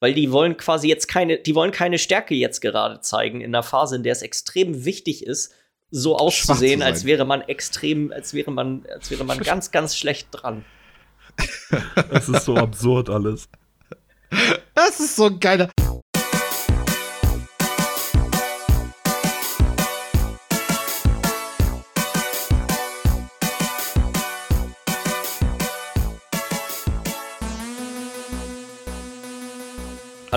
Weil die wollen quasi jetzt keine, die wollen keine Stärke jetzt gerade zeigen in einer Phase, in der es extrem wichtig ist, so auszusehen, als wäre man extrem, als wäre man, als wäre man ganz, ganz schlecht dran. Das ist so absurd alles. Das ist so ein geiler.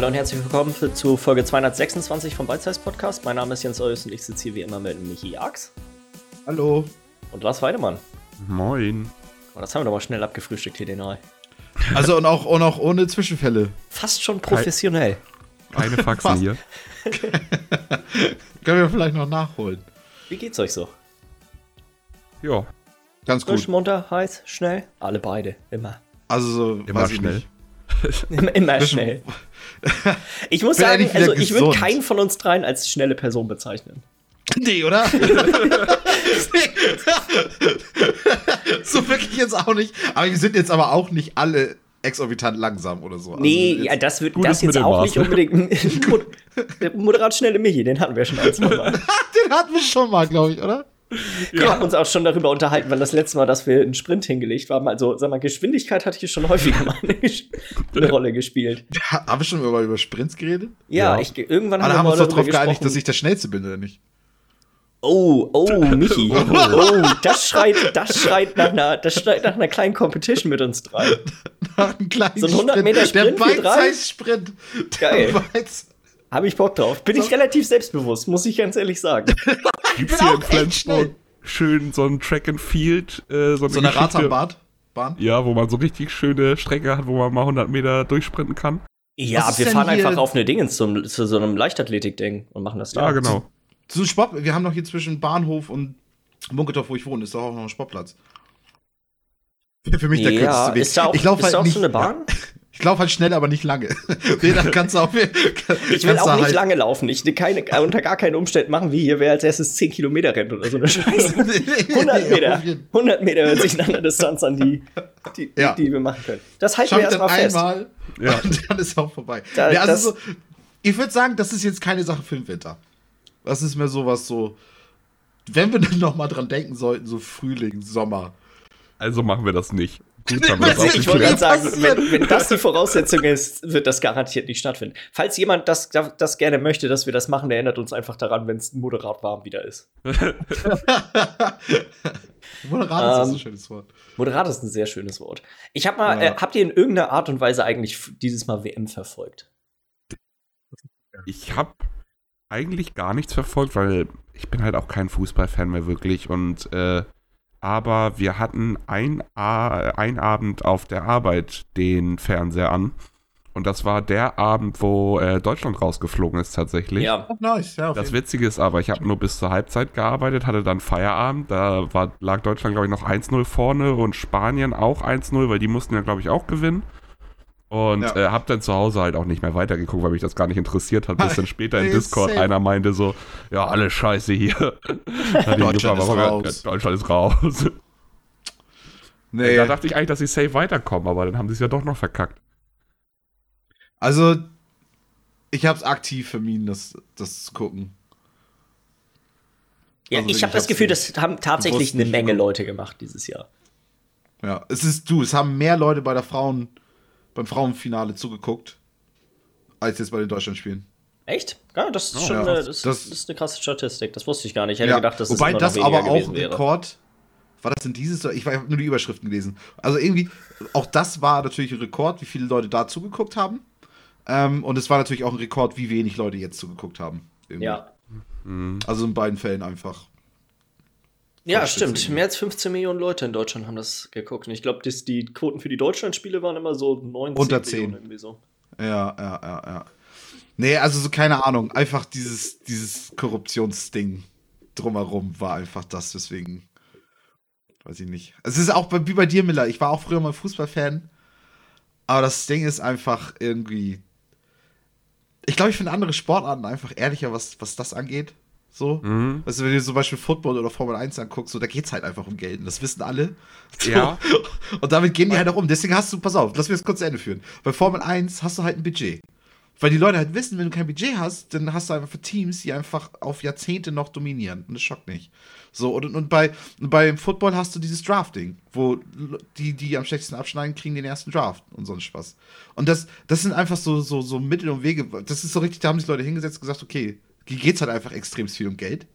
Hallo und herzlich willkommen für, zu Folge 226 vom Bite Size Podcast. Mein Name ist Jens Eus und ich sitze hier wie immer mit Michi Ax. Hallo. Und Lars Weidemann. Moin. Oh, das haben wir doch mal schnell abgefrühstückt hier, den Neu. Also und auch, und auch ohne Zwischenfälle. Fast schon professionell. Keine Faxen hier. Können wir vielleicht noch nachholen. Wie geht's euch so? Ja, Ganz Frisch, gut. munter, heiß, schnell? Alle beide, immer. Also so, immer weiß ich schnell. Immer, schnell. Ich muss sagen, also ich würde keinen von uns dreien als schnelle Person bezeichnen. Nee, oder? so wirklich jetzt auch nicht. Aber wir sind jetzt aber auch nicht alle exorbitant langsam oder so. Also Nee, jetzt- ja, das wird das jetzt auch nicht unbedingt. Der moderat schnelle Michi, den hatten wir schon Mal. Den hatten wir schon mal, glaube ich, oder? Wir haben uns auch schon darüber unterhalten, weil das letzte Mal, dass wir einen Sprint hingelegt haben, also sag mal, Geschwindigkeit hat hier schon häufiger mal eine, eine Rolle gespielt. Ha- Haben wir schon mal über Sprints geredet? Ja, Ja. ich irgendwann wir haben mal uns doch darauf geeinigt, dass ich der Schnellste bin, oder nicht? Oh, oh, Michi. Oh, das schreit, das schreit nach einer, das schreit nach einer kleinen Competition mit uns drei. Nach einem kleinen So ein 100 Meter Sprint Der für drei? Bite-Size-Sprint. Geil. Der Bite- Habe ich Bock drauf. Bin ich relativ selbstbewusst, muss ich ganz ehrlich sagen. gibt's hier in Flensburg schön so ein Track and Field, äh, so eine, So eine Geschichte- Radbahn? Bahn? Ja, wo man so richtig schöne Strecke hat, wo man mal 100 Meter durchsprinten kann. Ja, wir fahren einfach auf eine Dingens zum, zu so einem Leichtathletik-Ding und machen das da. Ja, genau. So ein Sport, wir haben noch hier zwischen Bahnhof und Munketorf, wo ich wohne, ist doch auch noch ein Sportplatz. Für mich der Ja, kürzeste Weg. ist da auch, ich lauf ist halt da auch nicht, so eine Bahn? Ja, ich laufe halt schnell, aber nicht lange. nee, dann kannst du auch. Ich will auch nicht lange laufen. Ich keine, unter gar keinen Umständen machen wie hier, wer als erstes 10 Kilometer rennt oder so eine Scheiße. 100 Meter. 100 Meter hört sich nach einer Distanz an, die, die, Ja. die, wir machen können. Das halten Schau wir erstmal fest. einmal Ja. und dann ist auch vorbei. Da- ja, also das- so, ich würde sagen, das ist jetzt keine Sache für den Winter. Das ist mir sowas so. Wenn wir dann noch mal dran denken sollten, so Frühling, Sommer. Also machen wir das nicht. Gut, haben wir das Also Ich wollte gerade sagen, wenn, wenn das die Voraussetzung ist, wird das garantiert nicht stattfinden. Falls jemand das, das gerne möchte, dass wir das machen, der erinnert uns einfach daran, wenn es moderat warm wieder ist. Moderat ist das Ähm, ein schönes Wort. Moderat ist ein sehr schönes Wort. Ich hab mal, Ja. äh, habt ihr in irgendeiner Art und Weise eigentlich dieses Mal WM verfolgt? Ich habe eigentlich gar nichts verfolgt, weil ich bin halt auch kein Fußballfan mehr wirklich und äh, aber wir hatten ein, ein Abend auf der Arbeit den Fernseher an und das war der Abend, wo äh, Deutschland rausgeflogen ist tatsächlich. Ja. Oh, nice, ja. Das Witzige ist aber, ich habe nur bis zur Halbzeit gearbeitet, hatte dann Feierabend. Da war, lag Deutschland, glaube ich, noch 1-0 vorne und Spanien auch 1-0, weil die mussten ja, glaube ich, auch gewinnen. Und Ja. äh, habe dann zu Hause halt auch nicht mehr weitergeguckt, weil mich das gar nicht interessiert hat. Bis dann später in Discord einer meinte so, ja, alle Scheiße hier. Deutschland gefragt, ist raus. Ja, Deutschland ist raus. Nee, Da dachte ich eigentlich, dass sie safe weiterkommen, aber dann haben sie es ja doch noch verkackt. also ich habe es aktiv vermieden, das, das zu gucken. Ja, Also ich habe das hab's Gefühl, das haben tatsächlich eine Menge. Leute gemacht dieses Jahr. Ja, es ist du, es haben mehr Leute bei der Frauen beim Frauenfinale zugeguckt als jetzt bei den Deutschlandspielen. Echt? Ja, das ist Oh, schon ja. eine, das, Das- ist eine krasse Statistik. Das wusste ich gar nicht. Ich hätte Ja, gedacht, dass wobei es immer das aber auch wäre. Rekord. War das denn dieses? Ich habe nur die Überschriften gelesen. Also irgendwie, auch das war natürlich ein Rekord, wie viele Leute da zugeguckt haben. Ähm, und es war natürlich auch ein Rekord, wie wenig Leute jetzt zugeguckt haben. Irgendwie. Ja. Also in beiden Fällen einfach. Ja, stimmt. Mehr als 15 Millionen Leute in Deutschland haben das geguckt. Und ich glaube, die Quoten für die Deutschlandspiele waren immer so 19 Unter 10. Millionen irgendwie so. Ja, ja, ja, ja. Nee, also so keine Ahnung. Einfach dieses, dieses Korruptionsding drumherum war einfach das, deswegen. Weiß ich nicht. Es ist auch bei, wie bei dir, Miller. Ich war auch früher mal Fußballfan. Aber das Ding ist einfach irgendwie. Ich glaube, ich finde andere Sportarten einfach ehrlicher, was, was das angeht. So. Mhm. Du, wenn du zum Beispiel Football oder Formel 1 anguckst, so, da geht's halt einfach um Geld. Und das wissen alle. So. Ja. Und damit gehen die halt auch um. Deswegen hast du, pass auf, lass mich das kurz zu Ende führen. Bei Formel 1 hast du halt ein Budget. Weil die Leute halt wissen, wenn du kein Budget hast, dann hast du einfach Teams, die einfach auf Jahrzehnte noch dominieren. Und das schockt nicht. So, und, und bei, beim Football hast du dieses Drafting, wo die, die am schlechtesten abschneiden, kriegen den ersten Draft und so ein Spaß. Und das, das sind einfach so, so, so Mittel und Wege. Das ist so richtig, da haben sich Leute hingesetzt und gesagt, okay, geht es halt einfach extrem viel um Geld.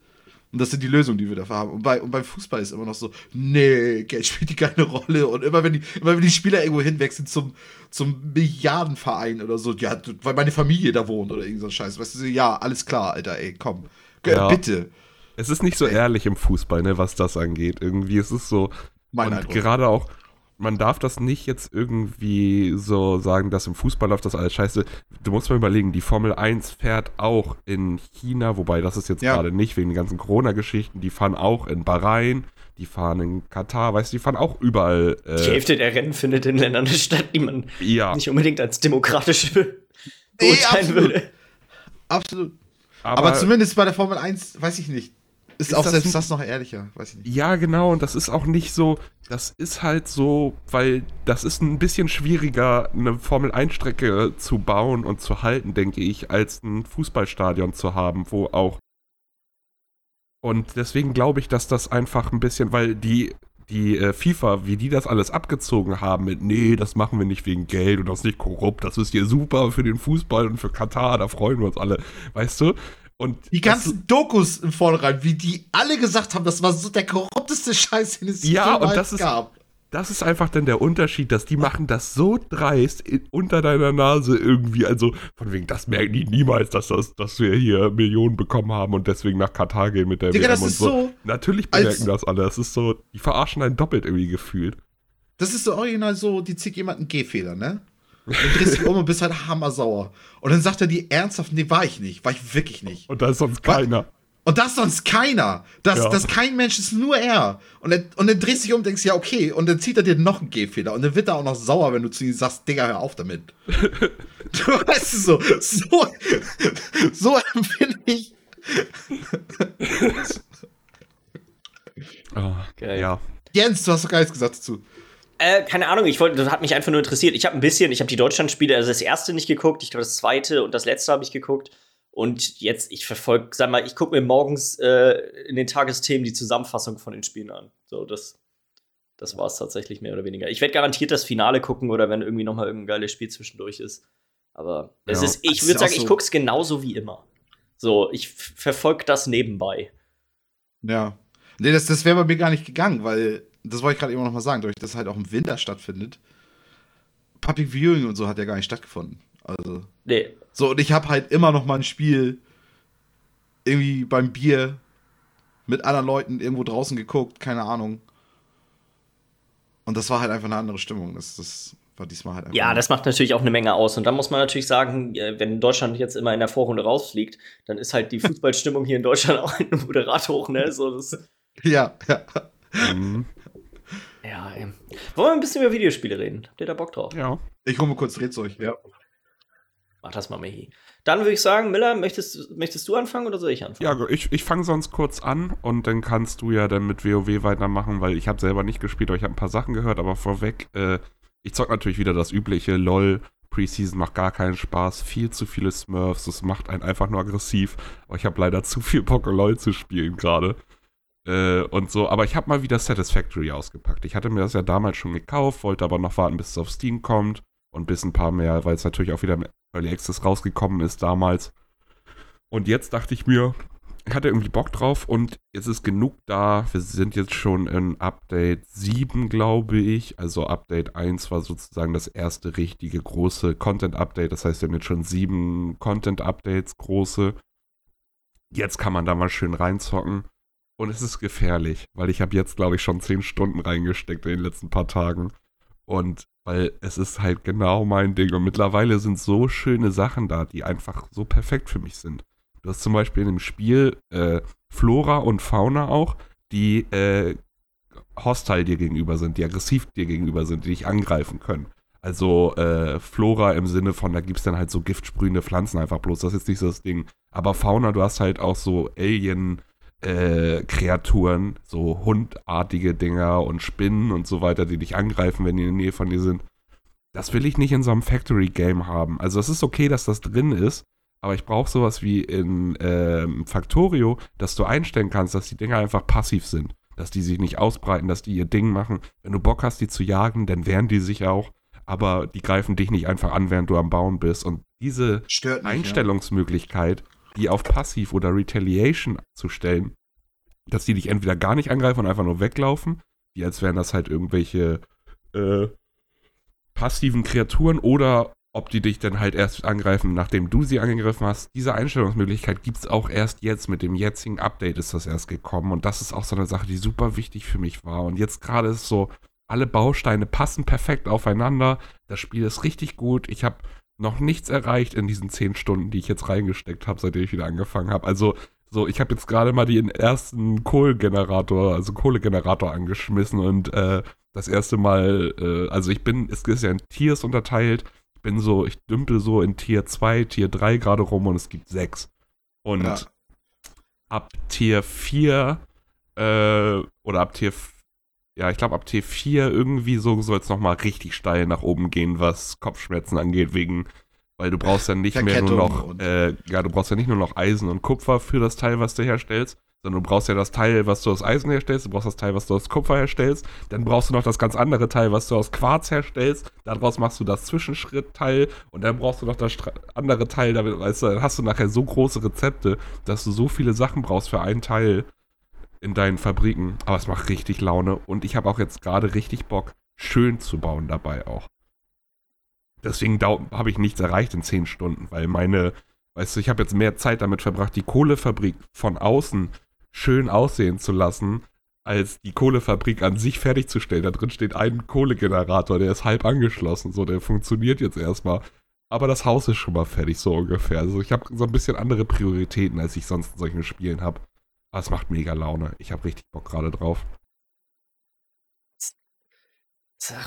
Und das sind die Lösungen, die wir dafür haben. Und, bei, und beim Fußball ist immer noch so, nee, Geld spielt die keine Rolle. Und immer wenn die, immer wenn die Spieler irgendwo hinwechseln zum, zum Milliardenverein oder so, ja, weil meine Familie da wohnt oder irgend so ein Scheiß. Weißt du, ja, alles klar, Alter, ey, komm. Ja. Bitte. Es ist nicht so ehrlich im Fußball, ne, was das angeht. Irgendwie ist es so. Mein und gerade auch, man darf das nicht jetzt irgendwie so sagen, dass im Fußball läuft das alles scheiße. Du musst mal überlegen, die Formel 1 fährt auch in China, wobei das ist jetzt ja. gerade nicht wegen den ganzen Corona-Geschichten. Die fahren auch in Bahrain, die fahren in Katar, weißt du, die fahren auch überall. Äh, die Hälfte der Rennen findet in Ländern statt, die man ja. nicht unbedingt als demokratisch beurteilen nee, würde. Absolut. Aber, Aber, zumindest bei der Formel 1, weiß ich nicht. Ist, ist auch das selbst das noch ehrlicher, weiß ich nicht. Ja, genau, und das ist auch nicht so, das ist halt so, weil das ist ein bisschen schwieriger, eine Formel-1-Strecke zu bauen und zu halten, denke ich, als ein Fußballstadion zu haben, wo auch. Und deswegen glaube ich, dass das einfach ein bisschen, weil die, die äh, FIFA, wie die das alles abgezogen haben mit, nee, das machen wir nicht wegen Geld und das ist nicht korrupt, das ist hier super für den Fußball und für Katar, da freuen wir uns alle, weißt du? Und die ganzen Dokus im Vornherein, wie die alle gesagt haben, das war so der korrupteste Scheiß, den es ja, und das ist, gab. Das ist einfach dann der Unterschied, dass die machen das so dreist unter deiner Nase irgendwie. Also von wegen, das merken die niemals, dass, das, dass wir hier Millionen bekommen haben und deswegen nach Katar gehen mit der Digga, WM das ist so. so. Natürlich bemerken das alle. Das ist so, die verarschen einen doppelt irgendwie gefühlt. Das ist so original so, die zieht jemanden G-Fehler, ne? Und drehst dich um und bist halt hammersauer. Und dann sagt er die ernsthaft, nee, war ich nicht. War ich wirklich nicht. Und da ist sonst keiner. Und das ist sonst keiner. Das, ja. das kein Mensch ist nur er. Und, er, und dann drehst du dich um und denkst, ja, okay. Und dann zieht er dir noch einen Gehfehler. Und dann wird er auch noch sauer, wenn du zu ihm sagst, Digga, hör auf damit. du weißt so, so, so empfinde ich. oh, okay. Ja. Jens, du hast doch gar nichts gesagt dazu. Äh, keine Ahnung, ich wollte, das hat mich einfach nur interessiert. Ich habe ein bisschen, ich habe die Deutschlandspiele, also das erste nicht geguckt, ich glaube das zweite und das letzte habe ich geguckt. Und jetzt, ich verfolge, sag mal, ich gucke mir morgens äh, in den Tagesthemen die Zusammenfassung von den Spielen an. So, das, das war es tatsächlich mehr oder weniger. Ich werde garantiert das Finale gucken oder wenn irgendwie noch mal irgendein geiles Spiel zwischendurch ist. Aber ja. es ist, ich würde sagen, so. ich gucke es genauso wie immer. So, ich verfolge das nebenbei. Ja. Nee, das, das wäre bei mir gar nicht gegangen, weil das wollte ich gerade eben noch mal sagen, dadurch, dass es halt auch im Winter stattfindet, Public Viewing und so hat ja gar nicht stattgefunden. Also. Nee. So, und ich habe halt immer noch mal ein Spiel irgendwie beim Bier mit anderen Leuten irgendwo draußen geguckt, keine Ahnung. Und das war halt einfach eine andere Stimmung. Das, das war diesmal halt einfach. Ja, das macht natürlich auch eine Menge aus. Und dann muss man natürlich sagen, äh, wenn Deutschland jetzt immer in der Vorrunde rausfliegt, dann ist halt die Fußballstimmung hier in Deutschland auch ein moderat hoch, ne? So, das ja, ja. Mhm. Ja, ey. Wollen wir ein bisschen über Videospiele reden? Habt ihr da Bock drauf? Ja. Ich hole mal kurz Drehzeug, ja. Mach das mal, Michi. Dann würde ich sagen, Miller, möchtest, möchtest du anfangen oder soll ich anfangen? Ja, ich, ich fange sonst kurz an und dann kannst du ja dann mit WoW weitermachen, weil ich habe selber nicht gespielt, aber ich habe ein paar Sachen gehört, aber vorweg, äh, ich zock natürlich wieder das übliche, LOL, Preseason macht gar keinen Spaß, viel zu viele Smurfs, das macht einen einfach nur aggressiv, aber ich habe leider zu viel Bock, LOL zu spielen gerade. Äh, und so, aber ich habe mal wieder Satisfactory ausgepackt. Ich hatte mir das ja damals schon gekauft, wollte aber noch warten, bis es auf Steam kommt und bis ein paar mehr, weil es natürlich auch wieder im Early Access rausgekommen ist damals. Und jetzt dachte ich mir, ich hatte irgendwie Bock drauf und jetzt ist genug da. Wir sind jetzt schon in Update 7, glaube ich. Also Update 1 war sozusagen das erste richtige große Content-Update. Das heißt, wir haben jetzt schon sieben Content-Updates große. Jetzt kann man da mal schön reinzocken. Und es ist gefährlich, weil ich habe jetzt, glaube ich, schon zehn Stunden reingesteckt in den letzten paar Tagen. Und weil es ist halt genau mein Ding. Und mittlerweile sind so schöne Sachen da, die einfach so perfekt für mich sind. Du hast zum Beispiel in dem Spiel äh, Flora und Fauna auch, die äh, hostile dir gegenüber sind, die aggressiv dir gegenüber sind, die dich angreifen können. Also äh, Flora im Sinne von, da gibt es dann halt so giftsprühende Pflanzen einfach bloß, das ist nicht so das Ding. Aber Fauna, du hast halt auch so Alien- äh, Kreaturen, so hundartige Dinger und Spinnen und so weiter, die dich angreifen, wenn die in der Nähe von dir sind. Das will ich nicht in so einem Factory-Game haben. Also es ist okay, dass das drin ist, aber ich brauche sowas wie in ähm, Factorio, dass du einstellen kannst, dass die Dinger einfach passiv sind. Dass die sich nicht ausbreiten, dass die ihr Ding machen. Wenn du Bock hast, die zu jagen, dann wehren die sich auch. Aber die greifen dich nicht einfach an, während du am Bauen bist. Und diese nicht, Einstellungsmöglichkeit, die auf Passiv oder Retaliation zu stellen, dass die dich entweder gar nicht angreifen und einfach nur weglaufen, wie als wären das halt irgendwelche äh, passiven Kreaturen oder ob die dich dann halt erst angreifen, nachdem du sie angegriffen hast. Diese Einstellungsmöglichkeit gibt es auch erst jetzt. Mit dem jetzigen Update ist das erst gekommen. Und das ist auch so eine Sache, die super wichtig für mich war. Und jetzt gerade ist so, alle Bausteine passen perfekt aufeinander. Das Spiel ist richtig gut. Ich habe noch nichts erreicht in diesen zehn Stunden, die ich jetzt reingesteckt habe, seitdem ich wieder angefangen habe. Also so, ich habe jetzt gerade mal den ersten Kohlegenerator, also Kohlegenerator angeschmissen und äh, das erste Mal, äh, also ich bin, es ist ja in Tiers unterteilt. Ich bin so, ich dümpel so in Tier 2, Tier 3 gerade rum und es gibt 6. Und ja. ab Tier 4 äh, oder ab Tier ja, ich glaube ab T4 irgendwie so soll es nochmal richtig steil nach oben gehen, was Kopfschmerzen angeht, wegen, weil du brauchst ja nicht mehr nur noch, äh, ja, du brauchst ja nicht nur noch Eisen und Kupfer für das Teil, was du herstellst, sondern du brauchst ja das Teil, was du aus Eisen herstellst, du brauchst das Teil, was du aus Kupfer herstellst, dann brauchst du noch das ganz andere Teil, was du aus Quarz herstellst, daraus machst du das Zwischenschrittteil und dann brauchst du noch das andere Teil, damit, weißt du, dann hast du nachher so große Rezepte, dass du so viele Sachen brauchst für ein Teil in deinen Fabriken. Aber es macht richtig Laune und ich habe auch jetzt gerade richtig Bock, schön zu bauen dabei auch. Deswegen habe ich nichts erreicht in 10 Stunden, weil meine, weißt du, ich habe jetzt mehr Zeit damit verbracht, die Kohlefabrik von außen schön aussehen zu lassen, als die Kohlefabrik an sich fertigzustellen. Da drin steht ein Kohlegenerator, der ist halb angeschlossen, so, der funktioniert jetzt erstmal. Aber das Haus ist schon mal fertig, so ungefähr. Also ich habe so ein bisschen andere Prioritäten, als ich sonst in solchen Spielen habe. Aber es macht mega Laune. Ich habe richtig Bock gerade drauf.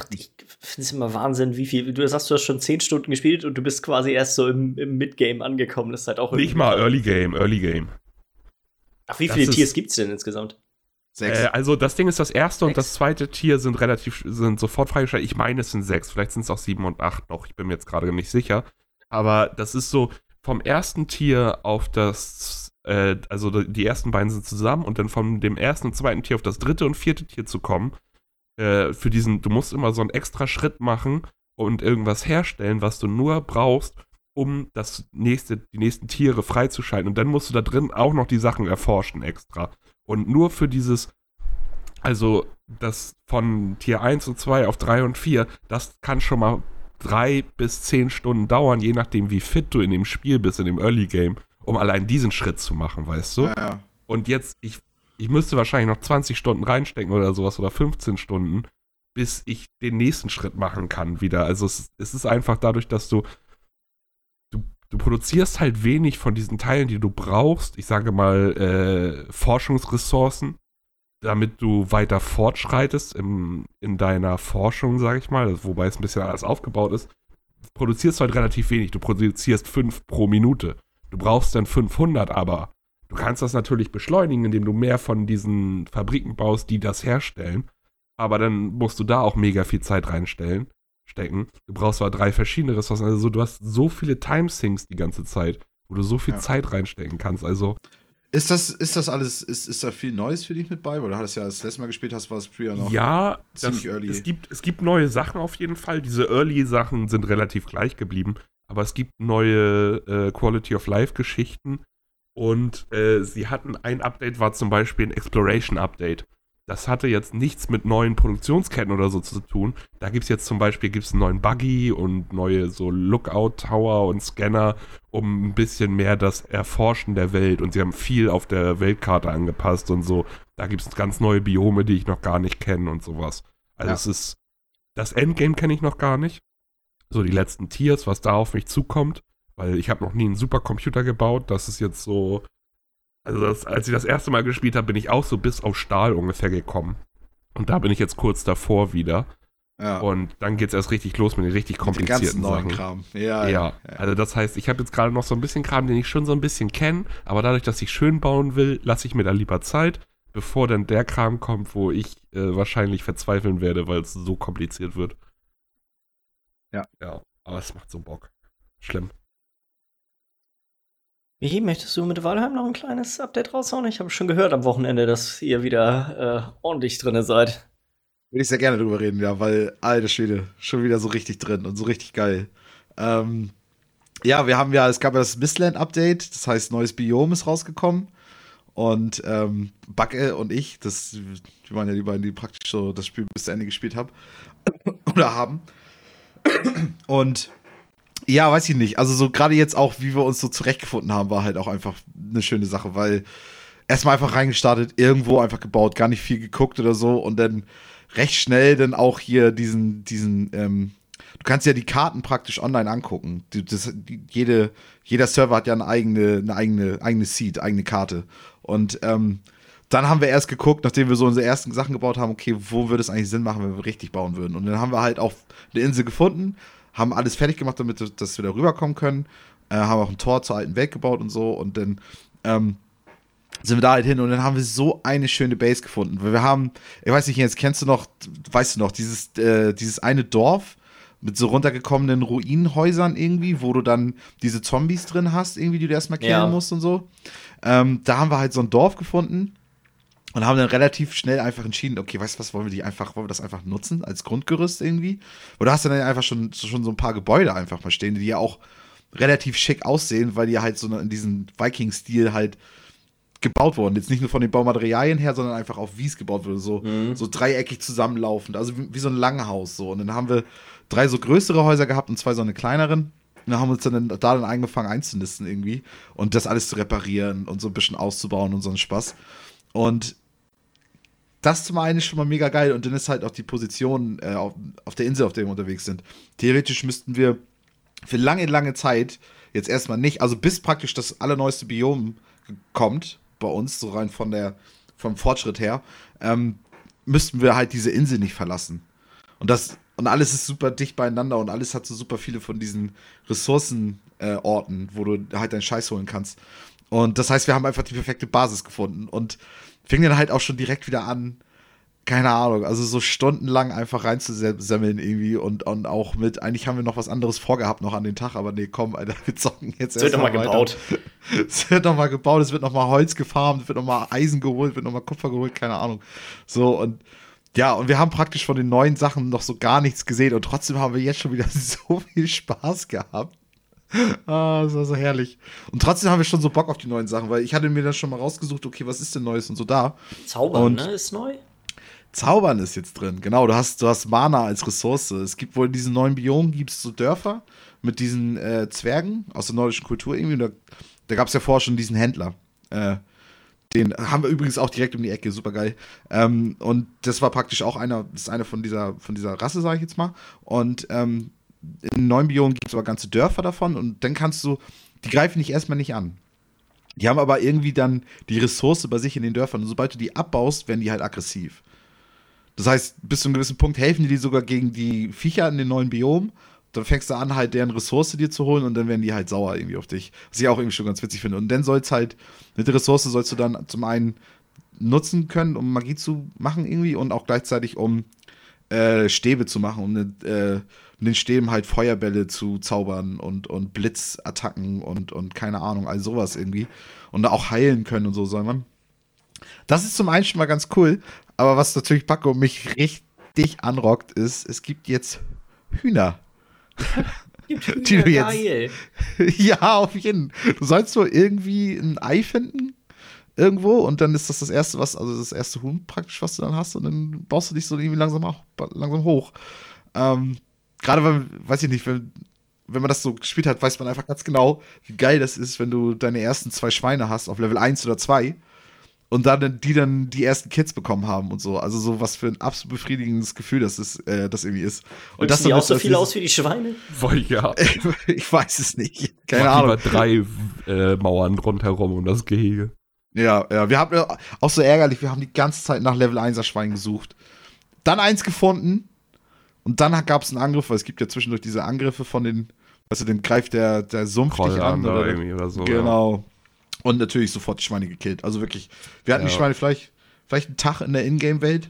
Ich finde es immer Wahnsinn, wie viel. Du sagst, du hast schon 10 Stunden gespielt und du bist quasi erst so im, im Mid-Game angekommen. Das ist halt auch Nicht mal Early Game, Early Game. Ach, wie das viele Tiers gibt es denn insgesamt? Sechs. Äh, also das Ding ist, das erste sechs. und das zweite Tier sind relativ, sind sofort freigeschaltet. Ich meine, es sind sechs, vielleicht sind es auch sieben und acht noch. Ich bin mir jetzt gerade nicht sicher. Aber das ist so, vom ersten Tier auf das äh, also die ersten beiden sind zusammen und dann von dem ersten und zweiten Tier auf das dritte und vierte Tier zu kommen, äh, für diesen, du musst immer so einen extra Schritt machen und irgendwas herstellen, was du nur brauchst, um das nächste, die nächsten Tiere freizuschalten. Und dann musst du da drin auch noch die Sachen erforschen extra. Und nur für dieses, also das von Tier 1 und 2 auf 3 und 4, das kann schon mal drei bis zehn Stunden dauern, je nachdem, wie fit du in dem Spiel bist, in dem Early Game um allein diesen Schritt zu machen, weißt du? Ja, ja. Und jetzt, ich, ich müsste wahrscheinlich noch 20 Stunden reinstecken oder sowas oder 15 Stunden, bis ich den nächsten Schritt machen kann wieder. Also es, es ist einfach dadurch, dass du, du, du produzierst halt wenig von diesen Teilen, die du brauchst. Ich sage mal äh, Forschungsressourcen, damit du weiter fortschreitest im, in deiner Forschung, sage ich mal, wobei es ein bisschen alles aufgebaut ist. Produzierst halt relativ wenig. Du produzierst fünf pro Minute. Du brauchst dann 500, aber du kannst das natürlich beschleunigen, indem du mehr von diesen Fabriken baust, die das herstellen. Aber dann musst du da auch mega viel Zeit reinstellen, stecken. Du brauchst zwar drei verschiedene Ressourcen. Also du hast so viele Timesinks die ganze Zeit, wo du so viel ja. Zeit reinstecken kannst. Also ist das, ist das alles, ist, ist da viel Neues für dich mit bei? Weil du hattest ja das letzte Mal gespielt hast, war es früher noch ja, ziemlich das, early. Es gibt, es gibt neue Sachen auf jeden Fall. Diese Early-Sachen sind relativ gleich geblieben aber es gibt neue äh, Quality of Life Geschichten und äh, sie hatten ein Update, war zum Beispiel ein Exploration Update. Das hatte jetzt nichts mit neuen Produktionsketten oder so zu tun. Da gibt es jetzt zum Beispiel gibt's einen neuen Buggy und neue so Lookout Tower und Scanner, um ein bisschen mehr das Erforschen der Welt. Und sie haben viel auf der Weltkarte angepasst und so. Da gibt es ganz neue Biome, die ich noch gar nicht kenne und sowas. Also ja. es ist. Das Endgame kenne ich noch gar nicht so die letzten Tiers, was da auf mich zukommt, weil ich habe noch nie einen Supercomputer gebaut. Das ist jetzt so, also das, als ich das erste Mal gespielt habe, bin ich auch so bis auf Stahl ungefähr gekommen. Und da bin ich jetzt kurz davor wieder. Ja. Und dann geht es erst richtig los mit den richtig komplizierten mit Sachen. Kram. Ja, ja, ja, also das heißt, ich habe jetzt gerade noch so ein bisschen Kram, den ich schon so ein bisschen kenne, aber dadurch, dass ich schön bauen will, lasse ich mir da lieber Zeit, bevor dann der Kram kommt, wo ich äh, wahrscheinlich verzweifeln werde, weil es so kompliziert wird. Ja. Ja, aber es macht so Bock. Schlimm. Wie, möchtest du mit Valheim noch ein kleines Update raushauen? Ich habe schon gehört am Wochenende, dass ihr wieder äh, ordentlich drin seid. Würde ich sehr gerne drüber reden, ja, weil, alte Schwede, schon wieder so richtig drin und so richtig geil. Ähm, ja, wir haben ja, es gab ja das Mistland-Update, das heißt, neues Biom ist rausgekommen. Und ähm, Backe und ich, das, wir waren ja die beiden, die praktisch so das Spiel bis zu Ende gespielt haben. oder haben. Und ja, weiß ich nicht. Also so gerade jetzt auch, wie wir uns so zurechtgefunden haben, war halt auch einfach eine schöne Sache, weil erstmal einfach reingestartet, irgendwo einfach gebaut, gar nicht viel geguckt oder so und dann recht schnell dann auch hier diesen, diesen, ähm, du kannst ja die Karten praktisch online angucken. Das, jede, jeder Server hat ja eine eigene, eine eigene, eigene Seed, eigene Karte. Und ähm, dann haben wir erst geguckt, nachdem wir so unsere ersten Sachen gebaut haben, okay, wo würde es eigentlich Sinn machen, wenn wir richtig bauen würden? Und dann haben wir halt auch eine Insel gefunden, haben alles fertig gemacht, damit dass wir da rüberkommen können, äh, haben auch ein Tor zur alten Welt gebaut und so und dann ähm, sind wir da halt hin und dann haben wir so eine schöne Base gefunden. Weil wir haben, ich weiß nicht, jetzt kennst du noch, weißt du noch, dieses, äh, dieses eine Dorf mit so runtergekommenen Ruinenhäusern irgendwie, wo du dann diese Zombies drin hast, irgendwie, die du erstmal killen Ja. musst und so. Ähm, da haben wir halt so ein Dorf gefunden und haben dann relativ schnell einfach entschieden, okay, weißt du was, wollen wir die einfach, wollen wir das einfach nutzen als Grundgerüst irgendwie? Oder hast du dann einfach schon, schon so ein paar Gebäude einfach mal stehen, die ja auch relativ schick aussehen, weil die halt so in diesen Viking-Stil halt gebaut wurden. Jetzt nicht nur von den Baumaterialien her, sondern einfach auch, wie es gebaut wurde. So, so dreieckig zusammenlaufend. Also wie, wie so ein Langhaus. So. Und dann haben wir drei so größere Häuser gehabt und zwei so eine kleineren. Und dann haben wir uns dann da dann angefangen einzunisten irgendwie. Und das alles zu reparieren und so ein bisschen auszubauen und so einen Spaß. Und das zum einen ist schon mal mega geil. Und dann ist halt auch die Position äh, auf, auf der Insel, auf der wir unterwegs sind. Theoretisch müssten wir für lange, lange Zeit jetzt erstmal nicht, also bis praktisch das allerneueste Biom kommt bei uns, so rein von der, vom Fortschritt her, ähm, müssten wir halt diese Insel nicht verlassen. Und das, und alles ist super dicht beieinander und alles hat so super viele von diesen Ressourcenorten, äh, wo du halt deinen Scheiß holen kannst. Und das heißt, wir haben einfach die perfekte Basis gefunden und fing dann halt auch schon direkt wieder an, keine Ahnung, also so stundenlang einfach reinzusemmeln irgendwie und, und auch mit, eigentlich haben wir noch was anderes vorgehabt noch an den Tag, aber nee, komm, Alter, wir zocken jetzt Es wird nochmal gebaut. Es wird nochmal gebaut, es wird nochmal Holz gefarmt, es wird nochmal Eisen geholt, wird nochmal Kupfer geholt, keine Ahnung. So und ja, und wir haben praktisch von den neuen Sachen noch so gar nichts gesehen und trotzdem haben wir jetzt schon wieder so viel Spaß gehabt. Ah, das war so herrlich. Und trotzdem haben wir schon so Bock auf die neuen Sachen, weil ich hatte mir dann schon mal rausgesucht, okay, was ist denn Neues und so da. Zaubern, Und- ne? Ist neu. Zaubern ist jetzt drin, genau. Du hast, du hast Mana als Ressource. Es gibt wohl in diesen neuen Biomen gibt es so Dörfer mit diesen äh, Zwergen aus der nordischen Kultur irgendwie. Und da da gab es ja vorher schon diesen Händler. Äh, den haben wir übrigens auch direkt um die Ecke, super geil. Ähm, und das war praktisch auch einer, das ist einer von dieser, von dieser Rasse, sage ich jetzt mal. Und ähm, in neuen Biomen gibt es aber ganze Dörfer davon und dann kannst du, die greifen dich erstmal nicht an. Die haben aber irgendwie dann die Ressource bei sich in den Dörfern. Und sobald du die abbaust, werden die halt aggressiv. Das heißt, bis zu einem gewissen Punkt helfen die dir sogar gegen die Viecher in den neuen Biomen. Dann fängst du an, halt deren Ressource dir zu holen und dann werden die halt sauer irgendwie auf dich. Was ich auch irgendwie schon ganz witzig finde. Und dann soll's halt, mit der Ressource sollst du dann zum einen nutzen können, um Magie zu machen irgendwie und auch gleichzeitig um äh, Stäbe zu machen, um mit, äh, mit den Stäben halt Feuerbälle zu zaubern und, und Blitzattacken und, und keine Ahnung, all sowas irgendwie. Und auch heilen können und so, soll man. Das ist zum einen schon mal ganz cool, aber was natürlich Paco mich richtig anrockt, ist, es gibt jetzt Hühner. Die du jetzt- Geil. ja, auf jeden Fall. Du sollst so irgendwie ein Ei finden. Irgendwo und dann ist das das erste, was, also das erste Huhn praktisch, was du dann hast und dann baust du dich so irgendwie langsam, auch, langsam hoch. Ähm, Gerade weil, weiß ich nicht, wenn, wenn man das so gespielt hat, weiß man einfach ganz genau, wie geil das ist, wenn du deine ersten zwei Schweine hast auf Level 1 oder 2 und dann die dann die ersten Kids bekommen haben und so. Also so was für ein absolut befriedigendes Gefühl das ist, äh, das irgendwie ist. Und Und das so auch so viel aus wie die Schweine? Voll, ja. ich weiß es nicht. Keine Mach Ahnung. lieber drei äh, Mauern rundherum um das Gehege. Ja, ja, wir haben ja auch so ärgerlich, wir haben die ganze Zeit nach Level 1er Schwein gesucht. Dann eins gefunden und dann gab es einen Angriff, weil es gibt ja zwischendurch diese Angriffe von den, also den greift der, der Sumpf dich Troll an. Oder, irgendwie oder so. genau. Und natürlich sofort die Schweine gekillt. Also wirklich, wir hatten die Ja. Schweine vielleicht, vielleicht einen Tag in der Ingame-Welt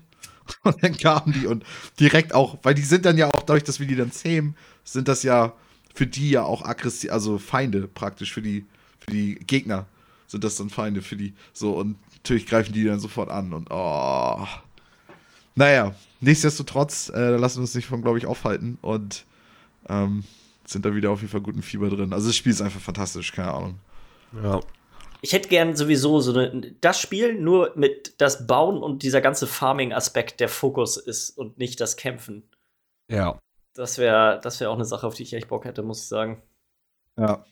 Und dann kamen die und direkt auch, weil die sind dann ja auch, dadurch, dass wir die dann zähmen, sind das ja für die ja auch aggressiv, also Feinde praktisch, für die, für die Gegner sind das dann Feinde für die. So, und natürlich greifen die dann sofort an und oh. Naja, nichtsdestotrotz, äh, lassen wir uns nicht von, glaube ich, aufhalten und ähm, sind da wieder auf jeden Fall guten Fieber drin. Also das Spiel ist einfach fantastisch, keine Ahnung. Ja. Ich hätte gern sowieso so eine, das Spiel nur mit das Bauen und dieser ganze Farming-Aspekt der Fokus ist und nicht das Kämpfen. Ja. Das wäre das wär auch eine Sache, auf die ich echt Bock hätte, muss ich sagen. Ja.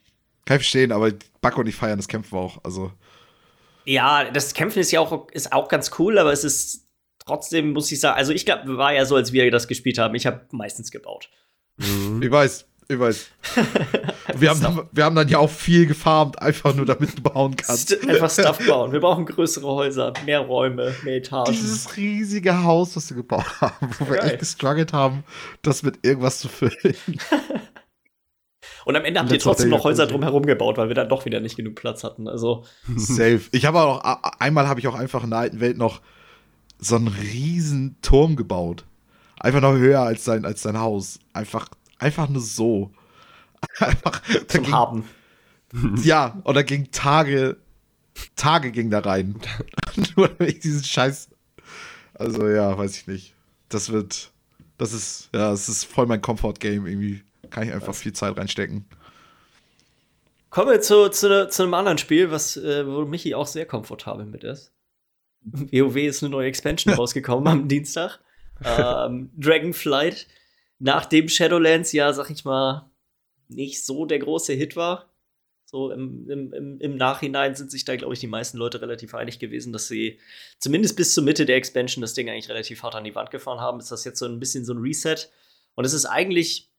Kann ich verstehen, aber Buck und ich feiern das Kämpfen auch. Also. Ja, das Kämpfen ist ja auch, ist auch ganz cool, aber es ist trotzdem, muss ich sagen, also ich glaube, war ja so, als wir das gespielt haben, ich habe meistens gebaut. Mhm. Ich weiß, ich weiß. wir, haben dann, wir haben dann ja auch viel gefarmt, einfach nur damit du bauen kannst. St einfach Stuff bauen. Wir brauchen größere Häuser, mehr Räume, mehr Etagen. Dieses riesige Haus, was wir gebaut haben, wo wir echt gestruggelt haben, das mit irgendwas zu füllen. Und am Ende habt ihr trotzdem noch Häuser drumherum gebaut, weil wir dann doch wieder nicht genug Platz hatten. Also. Safe. Ich habe auch einmal habe ich auch einfach in der alten Welt noch so einen riesen Turm gebaut. Einfach noch höher als sein, als sein Haus. Einfach, einfach nur so. Einfach zum ging, Haben. Ja, und da ging Tage, Tage ging da rein. nur ich diesen Scheiß. Also ja, weiß ich nicht. Das wird, das ist, ja, es ist voll mein Comfort-Game irgendwie. Kann ich einfach viel Zeit reinstecken. Kommen wir zu, zu, zu einem anderen Spiel, was, äh, wo Michi auch sehr komfortabel mit ist. WoW ist eine neue Expansion rausgekommen am Dienstag. Ähm, Dragonflight. Nachdem Shadowlands ja, sag ich mal, nicht so der große Hit war. So im, im, im Nachhinein sind sich da, glaube ich, die meisten Leute relativ einig gewesen, dass sie zumindest bis zur Mitte der Expansion das Ding eigentlich relativ hart an die Wand gefahren haben. Ist das jetzt so ein bisschen so ein Reset? Und es ist eigentlich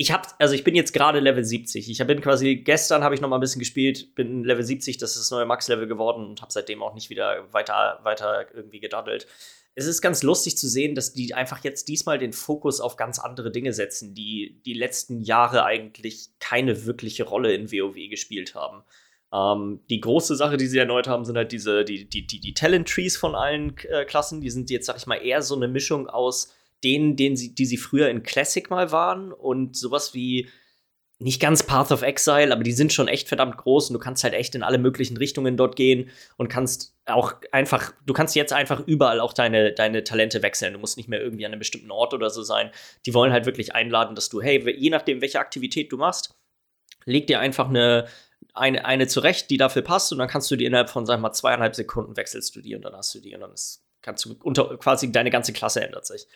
ich habe, also ich bin jetzt gerade Level 70. Ich bin quasi gestern habe ich noch mal ein bisschen gespielt, bin Level 70, das ist das neue Max-Level geworden und habe seitdem auch nicht wieder weiter, weiter irgendwie gedaddelt. Es ist ganz lustig zu sehen, dass die einfach jetzt diesmal den Fokus auf ganz andere Dinge setzen, die die letzten Jahre eigentlich keine wirkliche Rolle in WoW gespielt haben. Ähm, die große Sache, die sie erneut haben, sind halt diese, die, die, die, die Talent Trees von allen äh, Klassen. Die sind jetzt, sag ich mal, eher so eine Mischung aus denen, denen sie, die sie früher in Classic mal waren und sowas wie nicht ganz Path of Exile, aber die sind schon echt verdammt groß und du kannst halt echt in alle möglichen Richtungen dort gehen und kannst auch einfach, du kannst jetzt einfach überall auch deine, deine Talente wechseln. Du musst nicht mehr irgendwie an einem bestimmten Ort oder so sein. Die wollen halt wirklich einladen, dass du, hey, je nachdem, welche Aktivität du machst, leg dir einfach eine, eine, eine zurecht, die dafür passt und dann kannst du die innerhalb von, sag mal, zweieinhalb Sekunden wechselst du die und dann hast du die und dann ist kannst du unter, quasi deine ganze Klasse ändert sich.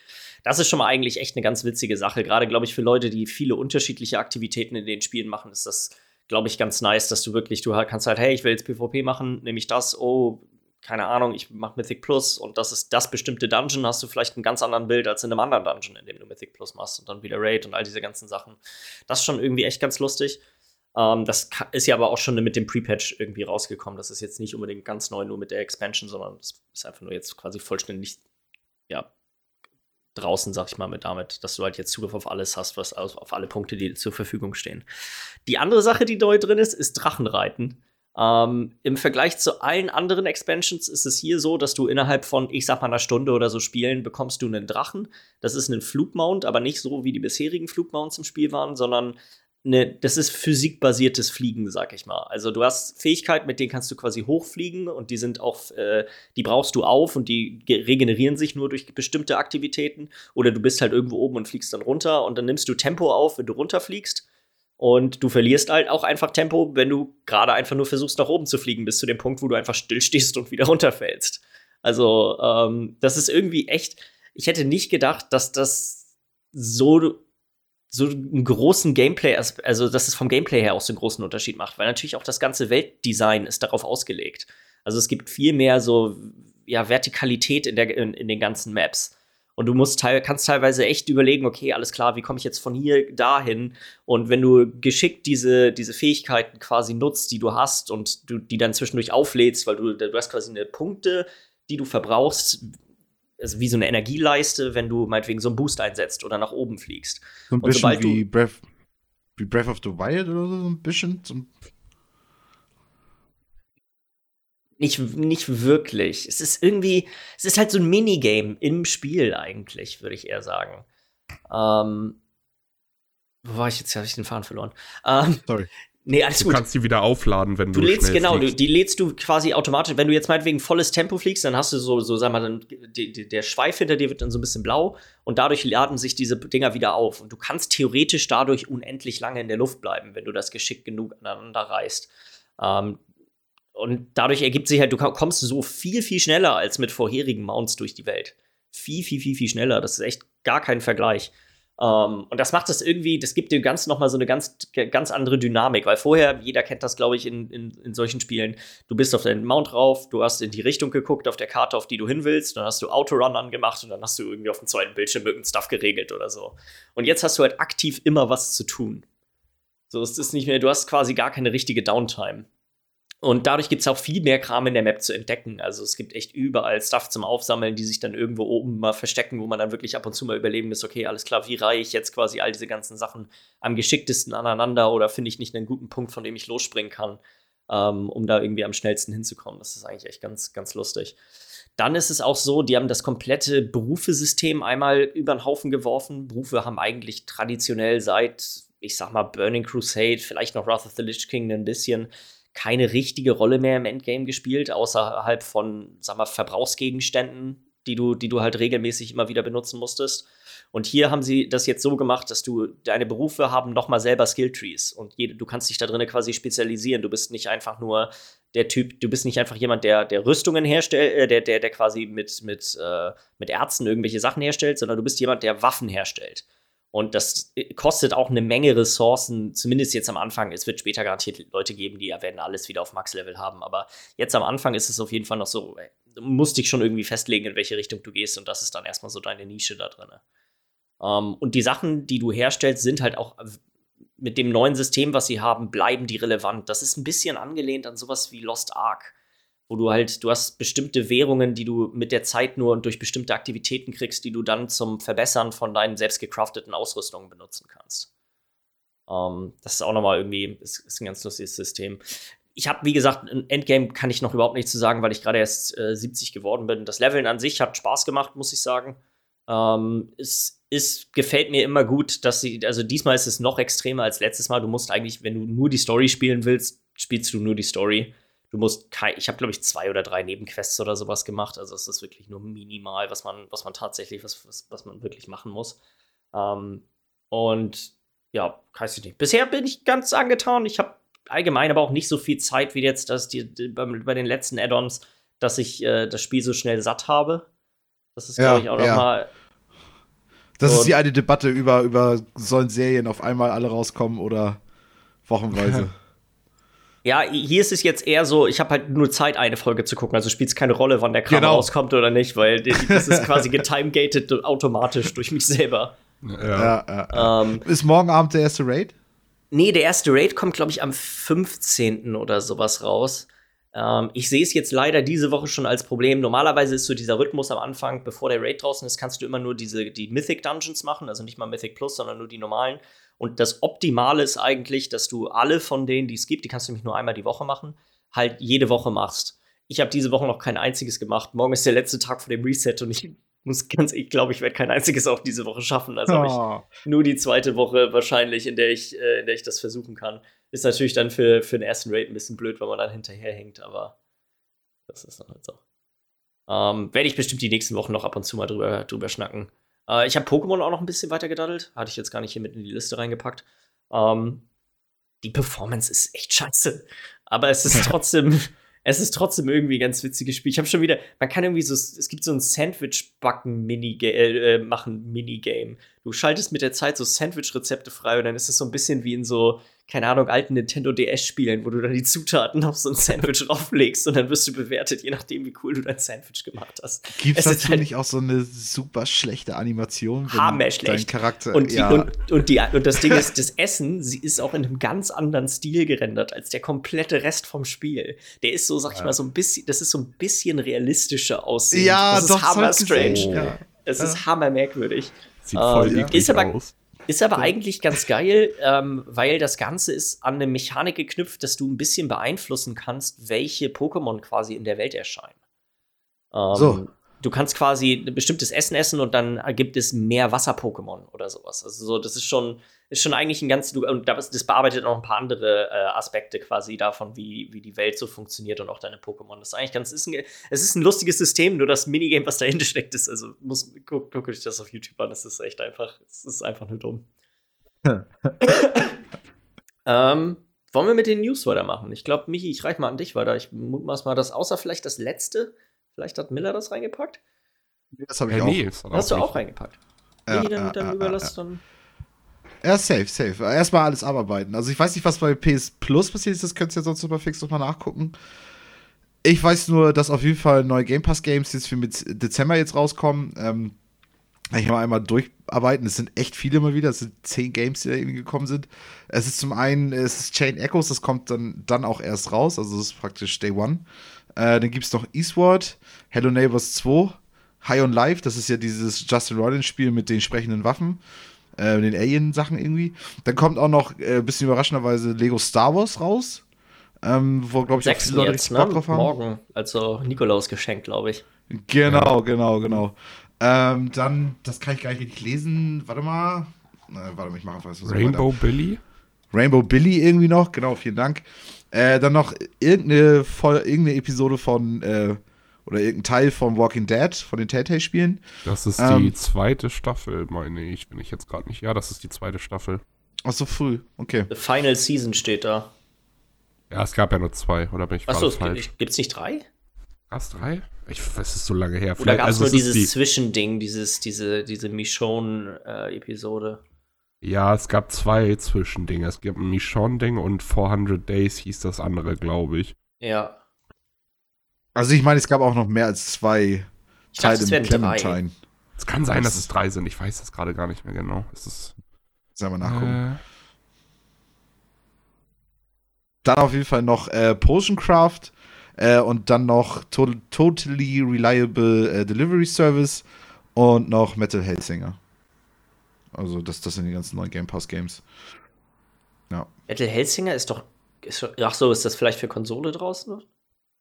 Das ist schon mal eigentlich echt eine ganz witzige Sache. Gerade, glaube ich, für Leute, die viele unterschiedliche Aktivitäten in den Spielen machen, ist das, glaube ich, ganz nice, dass du wirklich, du kannst halt, hey, ich will jetzt PvP machen, nehme ich das, oh, keine Ahnung, ich mache Mythic Plus und das ist das bestimmte Dungeon, hast du vielleicht einen ganz anderen Bild als in einem anderen Dungeon, in dem du Mythic Plus machst und dann wieder Raid und all diese ganzen Sachen. Das ist schon irgendwie echt ganz lustig. Ähm, das ist ja aber auch schon mit dem Pre-Patch irgendwie rausgekommen. Das ist jetzt nicht unbedingt ganz neu, nur mit der Expansion, sondern das ist einfach nur jetzt quasi vollständig, ja, draußen, sag ich mal, mit damit, dass du halt jetzt Zugriff auf alles hast, was auf alle Punkte, die zur Verfügung stehen. Die andere Sache, die neu drin ist, ist Drachenreiten. Ähm, Im Vergleich zu allen anderen Expansions ist es hier so, dass du innerhalb von, ich sag mal, einer Stunde oder so Spielen bekommst du einen Drachen. Das ist ein Flugmount, aber nicht so, wie die bisherigen Flugmounts im Spiel waren, sondern ne, das ist physikbasiertes Fliegen, sag ich mal. Also du hast Fähigkeiten, mit denen kannst du quasi hochfliegen und die sind auch, äh, die brauchst du auf und die regenerieren sich nur durch bestimmte Aktivitäten. Oder du bist halt irgendwo oben und fliegst dann runter und dann nimmst du Tempo auf, wenn du runterfliegst. Und du verlierst halt auch einfach Tempo, wenn du gerade einfach nur versuchst, nach oben zu fliegen, bis zu dem Punkt, wo du einfach stillstehst und wieder runterfällst. Also, ähm, das ist irgendwie echt. Ich hätte nicht gedacht, dass das so so einen großen Gameplay, also dass es vom Gameplay her auch so einen großen Unterschied macht, weil natürlich auch das ganze Weltdesign ist darauf ausgelegt. Also es gibt viel mehr so ja, Vertikalität in, der, in, in den ganzen Maps. Und du musst teil, kannst teilweise echt überlegen, okay, alles klar, wie komme ich jetzt von hier dahin? Und wenn du geschickt diese, diese Fähigkeiten quasi nutzt, die du hast und du die dann zwischendurch auflädst, weil du, du hast quasi eine Punkte, die du verbrauchst, also wie so eine Energieleiste, wenn du meinetwegen so einen Boost einsetzt oder nach oben fliegst. So ein bisschen wie Breath, wie Breath of the Wild oder so, ein bisschen. Nicht, nicht wirklich. Es ist irgendwie, es ist halt so ein Minigame im Spiel eigentlich, würde ich eher sagen. Ähm, wo war ich jetzt? Habe ich den Faden verloren. Ähm, Sorry. Nee, alles Du gut. kannst die wieder aufladen, wenn Du du, lädst, genau, du, fliegst. die lädst du quasi automatisch. Wenn du jetzt meinetwegen volles Tempo fliegst, dann hast du so, so sag mal, dann, die, die, der Schweif hinter dir wird dann so ein bisschen blau und dadurch laden sich diese Dinger wieder auf. Und du kannst theoretisch dadurch unendlich lange in der Luft bleiben, wenn du das geschickt genug aneinander reißt. Ähm, und dadurch ergibt sich halt, du kommst so viel, viel schneller als mit vorherigen Mounts durch die Welt. Viel, viel, viel, viel schneller. Das ist echt gar kein Vergleich. Ähm, und das macht das irgendwie, das gibt dem Ganzen nochmal so eine ganz, ganz andere Dynamik, weil vorher, jeder kennt das, glaube ich, in, in, in solchen Spielen, du bist auf deinen Mount rauf, du hast in die Richtung geguckt auf der Karte, auf die du hin willst, dann hast du Autorun angemacht und dann hast du irgendwie auf dem zweiten Bildschirm irgendein Stuff geregelt oder so. Und jetzt hast du halt aktiv immer was zu tun. So, es ist nicht mehr, du hast quasi gar keine richtige Downtime. Und dadurch gibt es auch viel mehr Kram in der Map zu entdecken. Also es gibt echt überall Stuff zum Aufsammeln, die sich dann irgendwo oben mal verstecken, wo man dann wirklich ab und zu mal überlegen muss, okay, alles klar, wie reihe ich jetzt quasi all diese ganzen Sachen am geschicktesten aneinander oder finde ich nicht einen guten Punkt, von dem ich losspringen kann, ähm, um da irgendwie am schnellsten hinzukommen. Das ist eigentlich echt ganz, ganz lustig. Dann ist es auch so, die haben das komplette Berufesystem einmal über den Haufen geworfen. Berufe haben eigentlich traditionell seit, ich sag mal, Burning Crusade, vielleicht noch Wrath of the Lich King ein bisschen, keine richtige Rolle mehr im Endgame gespielt, außerhalb von, sag mal, Verbrauchsgegenständen, die du, die du halt regelmäßig immer wieder benutzen musstest. Und hier haben sie das jetzt so gemacht, dass du deine Berufe haben nochmal selber Skilltrees und jede, du kannst dich da drinnen quasi spezialisieren. Du bist nicht einfach nur der Typ, du bist nicht einfach jemand, der, der Rüstungen herstellt, äh, der, der, der quasi mit, mit, äh, mit Ärzten irgendwelche Sachen herstellt, sondern du bist jemand, der Waffen herstellt. Und das kostet auch eine Menge Ressourcen, zumindest jetzt am Anfang. Es wird später garantiert Leute geben, die werden alles wieder auf Max-Level haben. Aber jetzt am Anfang ist es auf jeden Fall noch so, ey, du musst dich schon irgendwie festlegen, in welche Richtung du gehst. Und das ist dann erstmal so deine Nische da drin. Ähm, und die Sachen, die du herstellst, sind halt auch mit dem neuen System, was sie haben, bleiben die relevant. Das ist ein bisschen angelehnt an sowas wie Lost Ark wo du halt, du hast bestimmte Währungen, die du mit der Zeit nur und durch bestimmte Aktivitäten kriegst, die du dann zum Verbessern von deinen selbst gecrafteten Ausrüstungen benutzen kannst. Ähm, das ist auch nochmal irgendwie, ist, ist ein ganz lustiges System. Ich habe, wie gesagt, ein Endgame kann ich noch überhaupt nicht zu sagen, weil ich gerade erst äh, 70 geworden bin. Das Leveln an sich hat Spaß gemacht, muss ich sagen. Ähm, es, es gefällt mir immer gut, dass sie, also diesmal ist es noch extremer als letztes Mal. Du musst eigentlich, wenn du nur die Story spielen willst, spielst du nur die Story du musst kein, ich habe glaube ich zwei oder drei Nebenquests oder sowas gemacht, also es ist wirklich nur minimal, was man, was man tatsächlich, was, was, was man wirklich machen muss. Ähm, und ja, weiß ich nicht. Bisher bin ich ganz angetan. Ich habe allgemein aber auch nicht so viel Zeit wie jetzt, dass die, die bei, bei, den letzten Add-ons, dass ich äh, das Spiel so schnell satt habe. Das ist, glaube ich, auch ja. nochmal. Das ist die eine Debatte über, über sollen Serien auf einmal alle rauskommen oder wochenweise. Ja, hier ist es jetzt eher so, ich habe halt nur Zeit, eine Folge zu gucken. Also spielt es keine Rolle, wann der Kram Genau. rauskommt oder nicht, weil das ist quasi getimegated automatisch durch mich selber. Ja. ja, ja, ja. Ähm, Ist morgen Abend der erste Raid? nee, der erste Raid kommt, glaube ich, am 15. oder sowas raus. Ähm, ich sehe es jetzt leider diese Woche schon als Problem. Normalerweise ist so dieser Rhythmus am Anfang, bevor der Raid draußen ist, kannst du immer nur diese, die Mythic Dungeons machen, also nicht mal Mythic Plus, sondern nur die normalen. Und das Optimale ist eigentlich, dass du alle von denen, die es gibt, die kannst du nämlich nur einmal die Woche machen, halt jede Woche machst. Ich habe diese Woche noch kein einziges gemacht. Morgen ist der letzte Tag vor dem Reset und ich muss ganz, ich glaube, ich werde kein einziges auch diese Woche schaffen. Also habe Oh. ich nur die zweite Woche wahrscheinlich, in der ich, äh, in der ich das versuchen kann. Ist natürlich dann für, für den ersten Raid ein bisschen blöd, weil man dann hinterherhängt, aber das ist dann halt so. Ähm, Werde ich bestimmt die nächsten Wochen noch ab und zu mal drüber, drüber schnacken. Äh, ich habe Pokémon auch noch ein bisschen weiter gedaddelt. Hatte ich jetzt gar nicht hier mit in die Liste reingepackt. Ähm, die Performance ist echt scheiße. Aber es ist trotzdem, es ist trotzdem irgendwie ein ganz witziges Spiel. Ich habe schon wieder, man kann irgendwie so, es gibt so ein Sandwich-Backen-Minigame, äh, machen Minigame. Du schaltest mit der Zeit so Sandwich-Rezepte frei und dann ist es so ein bisschen wie in so, keine Ahnung, alten Nintendo DS-Spielen, wo du dann die Zutaten auf so ein Sandwich drauflegst und dann wirst du bewertet, je nachdem, wie cool du dein Sandwich gemacht hast. Gibt es dazu halt- nicht auch so eine super schlechte Animation? Hammerschlecht. Dein Charakter, Und, die, ja. und, und, die, und das Ding ist, das Essen, sie ist auch in einem ganz anderen Stil gerendert als der komplette Rest vom Spiel. Der ist so, sag ich mal, so ein bisschen, das ist so ein bisschen realistischer aussehend. ja, das doch, ist hammer strange. Ja. Es ist hammermerkwürdig. Sieht Ähm, voll ja. eklig ist aber- aus. Ist aber eigentlich ganz geil, ähm, weil das Ganze ist an eine Mechanik geknüpft, dass du ein bisschen beeinflussen kannst, welche Pokémon quasi in der Welt erscheinen. Ähm, So. Du kannst quasi ein bestimmtes Essen essen und dann gibt es mehr Wasser-Pokémon oder sowas. Also so, das ist schon, ist schon eigentlich ein ganz, und das, das bearbeitet noch ein paar andere äh, Aspekte quasi davon, wie, wie die Welt so funktioniert und auch deine Pokémon. Das ist eigentlich ganz, ist ein, es ist ein lustiges System, nur das Minigame, was dahinter steckt, ist, also muss, guck, guck euch das auf YouTube an, das ist echt einfach, es ist einfach nur dumm. ähm, wollen wir mit den News weitermachen? Ich glaube, Michi, ich reich mal an dich weiter. Ich mutmaß mal, dass außer vielleicht das letzte, vielleicht hat Miller das reingepackt. Das habe ich Äh, auch. nee, dann Hast du auch reingepackt? Ja, Michi, dann, ja, dann ja, überlass ja, dann. Ja, safe, safe. Erstmal alles abarbeiten. Also ich weiß nicht, was bei PS Plus passiert ist, das könnt ihr sonst noch mal fix nochmal nachgucken. Ich weiß nur, dass auf jeden Fall neue Game Pass Games jetzt für mit Dezember jetzt rauskommen. Ähm, ich mal einmal durcharbeiten. Es sind echt viele mal wieder. Es sind zehn Games, die da irgendwie gekommen sind. Es ist zum einen, es ist Chain Echoes, das kommt dann, dann auch erst raus. Also das ist praktisch Day One. Äh, dann gibt es noch Eastward, Hello Neighbors 2, High on Life, das ist ja dieses Justin Roiland-Spiel mit den sprechenden Waffen, äh, den Alien-Sachen irgendwie. Dann kommt auch noch, äh, bisschen überraschenderweise, Lego Star Wars raus. Ähm, wo, glaube ich, auch viele Leute jetzt, richtig ne? Drauf haben. Morgen, also Nikolaus geschenkt, glaube ich. Genau, genau, genau. Ähm, dann, das kann ich gar nicht richtig lesen. Warte mal. Na, warte mal, ich mache einfach was Rainbow Billy? Rainbow Billy irgendwie noch, genau, vielen Dank. Äh, dann noch irgendeine, voll, irgendeine Episode von, äh, oder irgendein Teil von Walking Dead, von den Telltale-Spielen. Das ist Ähm. die zweite Staffel, meine ich. Bin ich jetzt gerade nicht. Ja, das ist die zweite Staffel. Ach so früh, okay. The Final Season steht da. Ja, es gab ja nur zwei, oder bin ich Achso, es falsch? gibt, gibt's nicht drei? Gab's drei? Ich, es ist so lange her. Oder gab es also nur es ist dieses die, Zwischending, dieses, diese, diese Michonne-Episode? Ja, es gab zwei Zwischendinge. Es gibt ein Michonne-Ding und 400 Days hieß das andere, glaube ich. ja. Also ich meine, es gab auch noch mehr als zwei Ich dachte, Teile es mit wären drei. Clementine. Es kann sein, Das dass es drei sind. Ich weiß das gerade gar nicht mehr genau. Es ist. Sollen wir nachgucken. Äh, Dann auf jeden Fall noch äh, Potion Craft äh, und dann noch to Totally Reliable äh, Delivery Service und noch Metal Hellsinger. Also das, das sind die ganzen neuen Game Pass Games. Ja. Metal Hellsinger ist doch. Ist, doch- ach so, ist das vielleicht für Konsole draußen?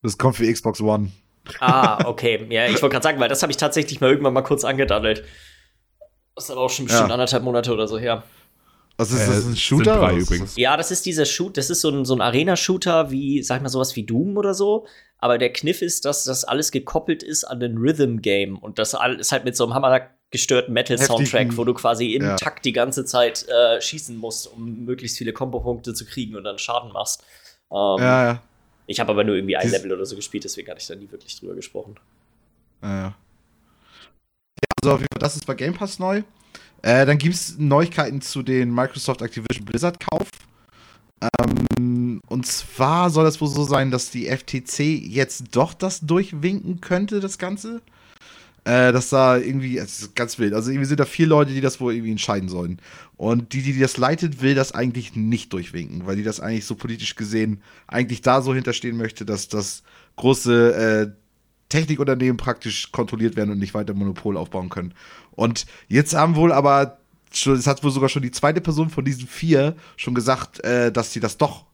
Das kommt für Xbox One. Ah, okay. Ja, ich wollte gerade sagen, weil das habe ich tatsächlich mal irgendwann mal kurz angedaddelt. Das ist aber auch schon bestimmt Ja. anderthalb Monate oder so her. Was ist Äh, das? Ein Shooter? drei übrigens. Ja, das ist dieser Shoot, das ist so ein, so ein Arena-Shooter wie, sag ich mal, sowas wie Doom oder so. Aber der Kniff ist, dass das alles gekoppelt ist an den Rhythm-Game. Und das all- ist halt mit so einem hammergestörten Metal-Soundtrack, wo du quasi im ja. Takt die ganze Zeit äh, schießen musst, um möglichst viele Kombo-Punkte zu kriegen und dann Schaden machst. Ähm, Ja, ja. Ich habe aber nur irgendwie ein Level oder so gespielt, deswegen hatte ich da nie wirklich drüber gesprochen. Ja, ja. Ja, also auf jeden Fall, das ist bei Game Pass neu. Äh, dann gibt es Neuigkeiten zu den Microsoft Activision Blizzard Kauf. Ähm, und zwar soll es wohl so sein, dass die FTC jetzt doch das durchwinken könnte, das Ganze. Äh, dass da irgendwie, es ist ganz wild. Also irgendwie sind da vier Leute, die das wohl irgendwie entscheiden sollen. Und die, die das leitet, will das eigentlich nicht durchwinken, weil die das eigentlich so politisch gesehen eigentlich da so hinterstehen möchte, dass das große äh, Technikunternehmen praktisch kontrolliert werden und nicht weiter Monopol aufbauen können. Und jetzt haben wohl aber, schon, es hat wohl sogar schon die zweite Person von diesen vier schon gesagt, äh, dass sie das doch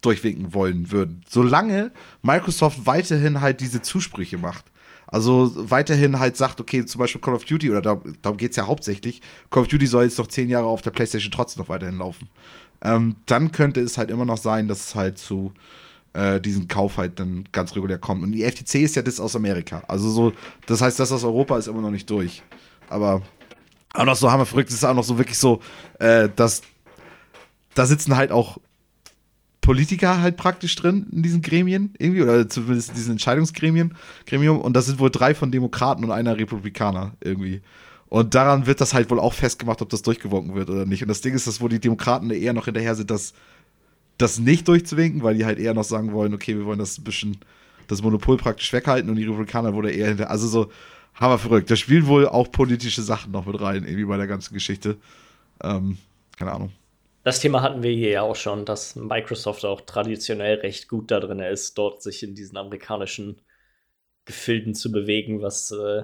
durchwinken wollen würden. Solange Microsoft weiterhin halt diese Zusprüche macht. Also weiterhin halt sagt, okay, zum Beispiel Call of Duty, oder darum, darum geht es ja hauptsächlich, Call of Duty soll jetzt noch zehn Jahre auf der PlayStation trotzdem noch weiterhin laufen. Ähm, dann könnte es halt immer noch sein, dass es halt zu äh, diesen Kauf halt dann ganz regulär kommt. Und die FTC ist ja das aus Amerika. Also so, das heißt, das aus Europa ist immer noch nicht durch. Aber auch noch so hammer verrückt ist auch noch so wirklich so, äh, dass da sitzen halt auch Politiker halt praktisch drin in diesen Gremien irgendwie oder zumindest in diesen Entscheidungsgremien Gremium und das sind wohl drei von Demokraten und einer Republikaner irgendwie. Und daran wird das halt wohl auch festgemacht, ob das durchgewunken wird oder nicht. Und das Ding ist, dass wohl die Demokraten eher noch hinterher sind, das, das nicht durchzuwinken, weil die halt eher noch sagen wollen, okay, wir wollen das ein bisschen, das Monopol praktisch weghalten und die Republikaner wohl eher hinter. Also so, hammer verrückt. Da spielen wohl auch politische Sachen noch mit rein, irgendwie bei der ganzen Geschichte. Ähm, keine Ahnung. Das Thema hatten wir hier ja auch schon, dass Microsoft auch traditionell recht gut da drin ist, dort sich in diesen amerikanischen Gefilden zu bewegen, was, äh,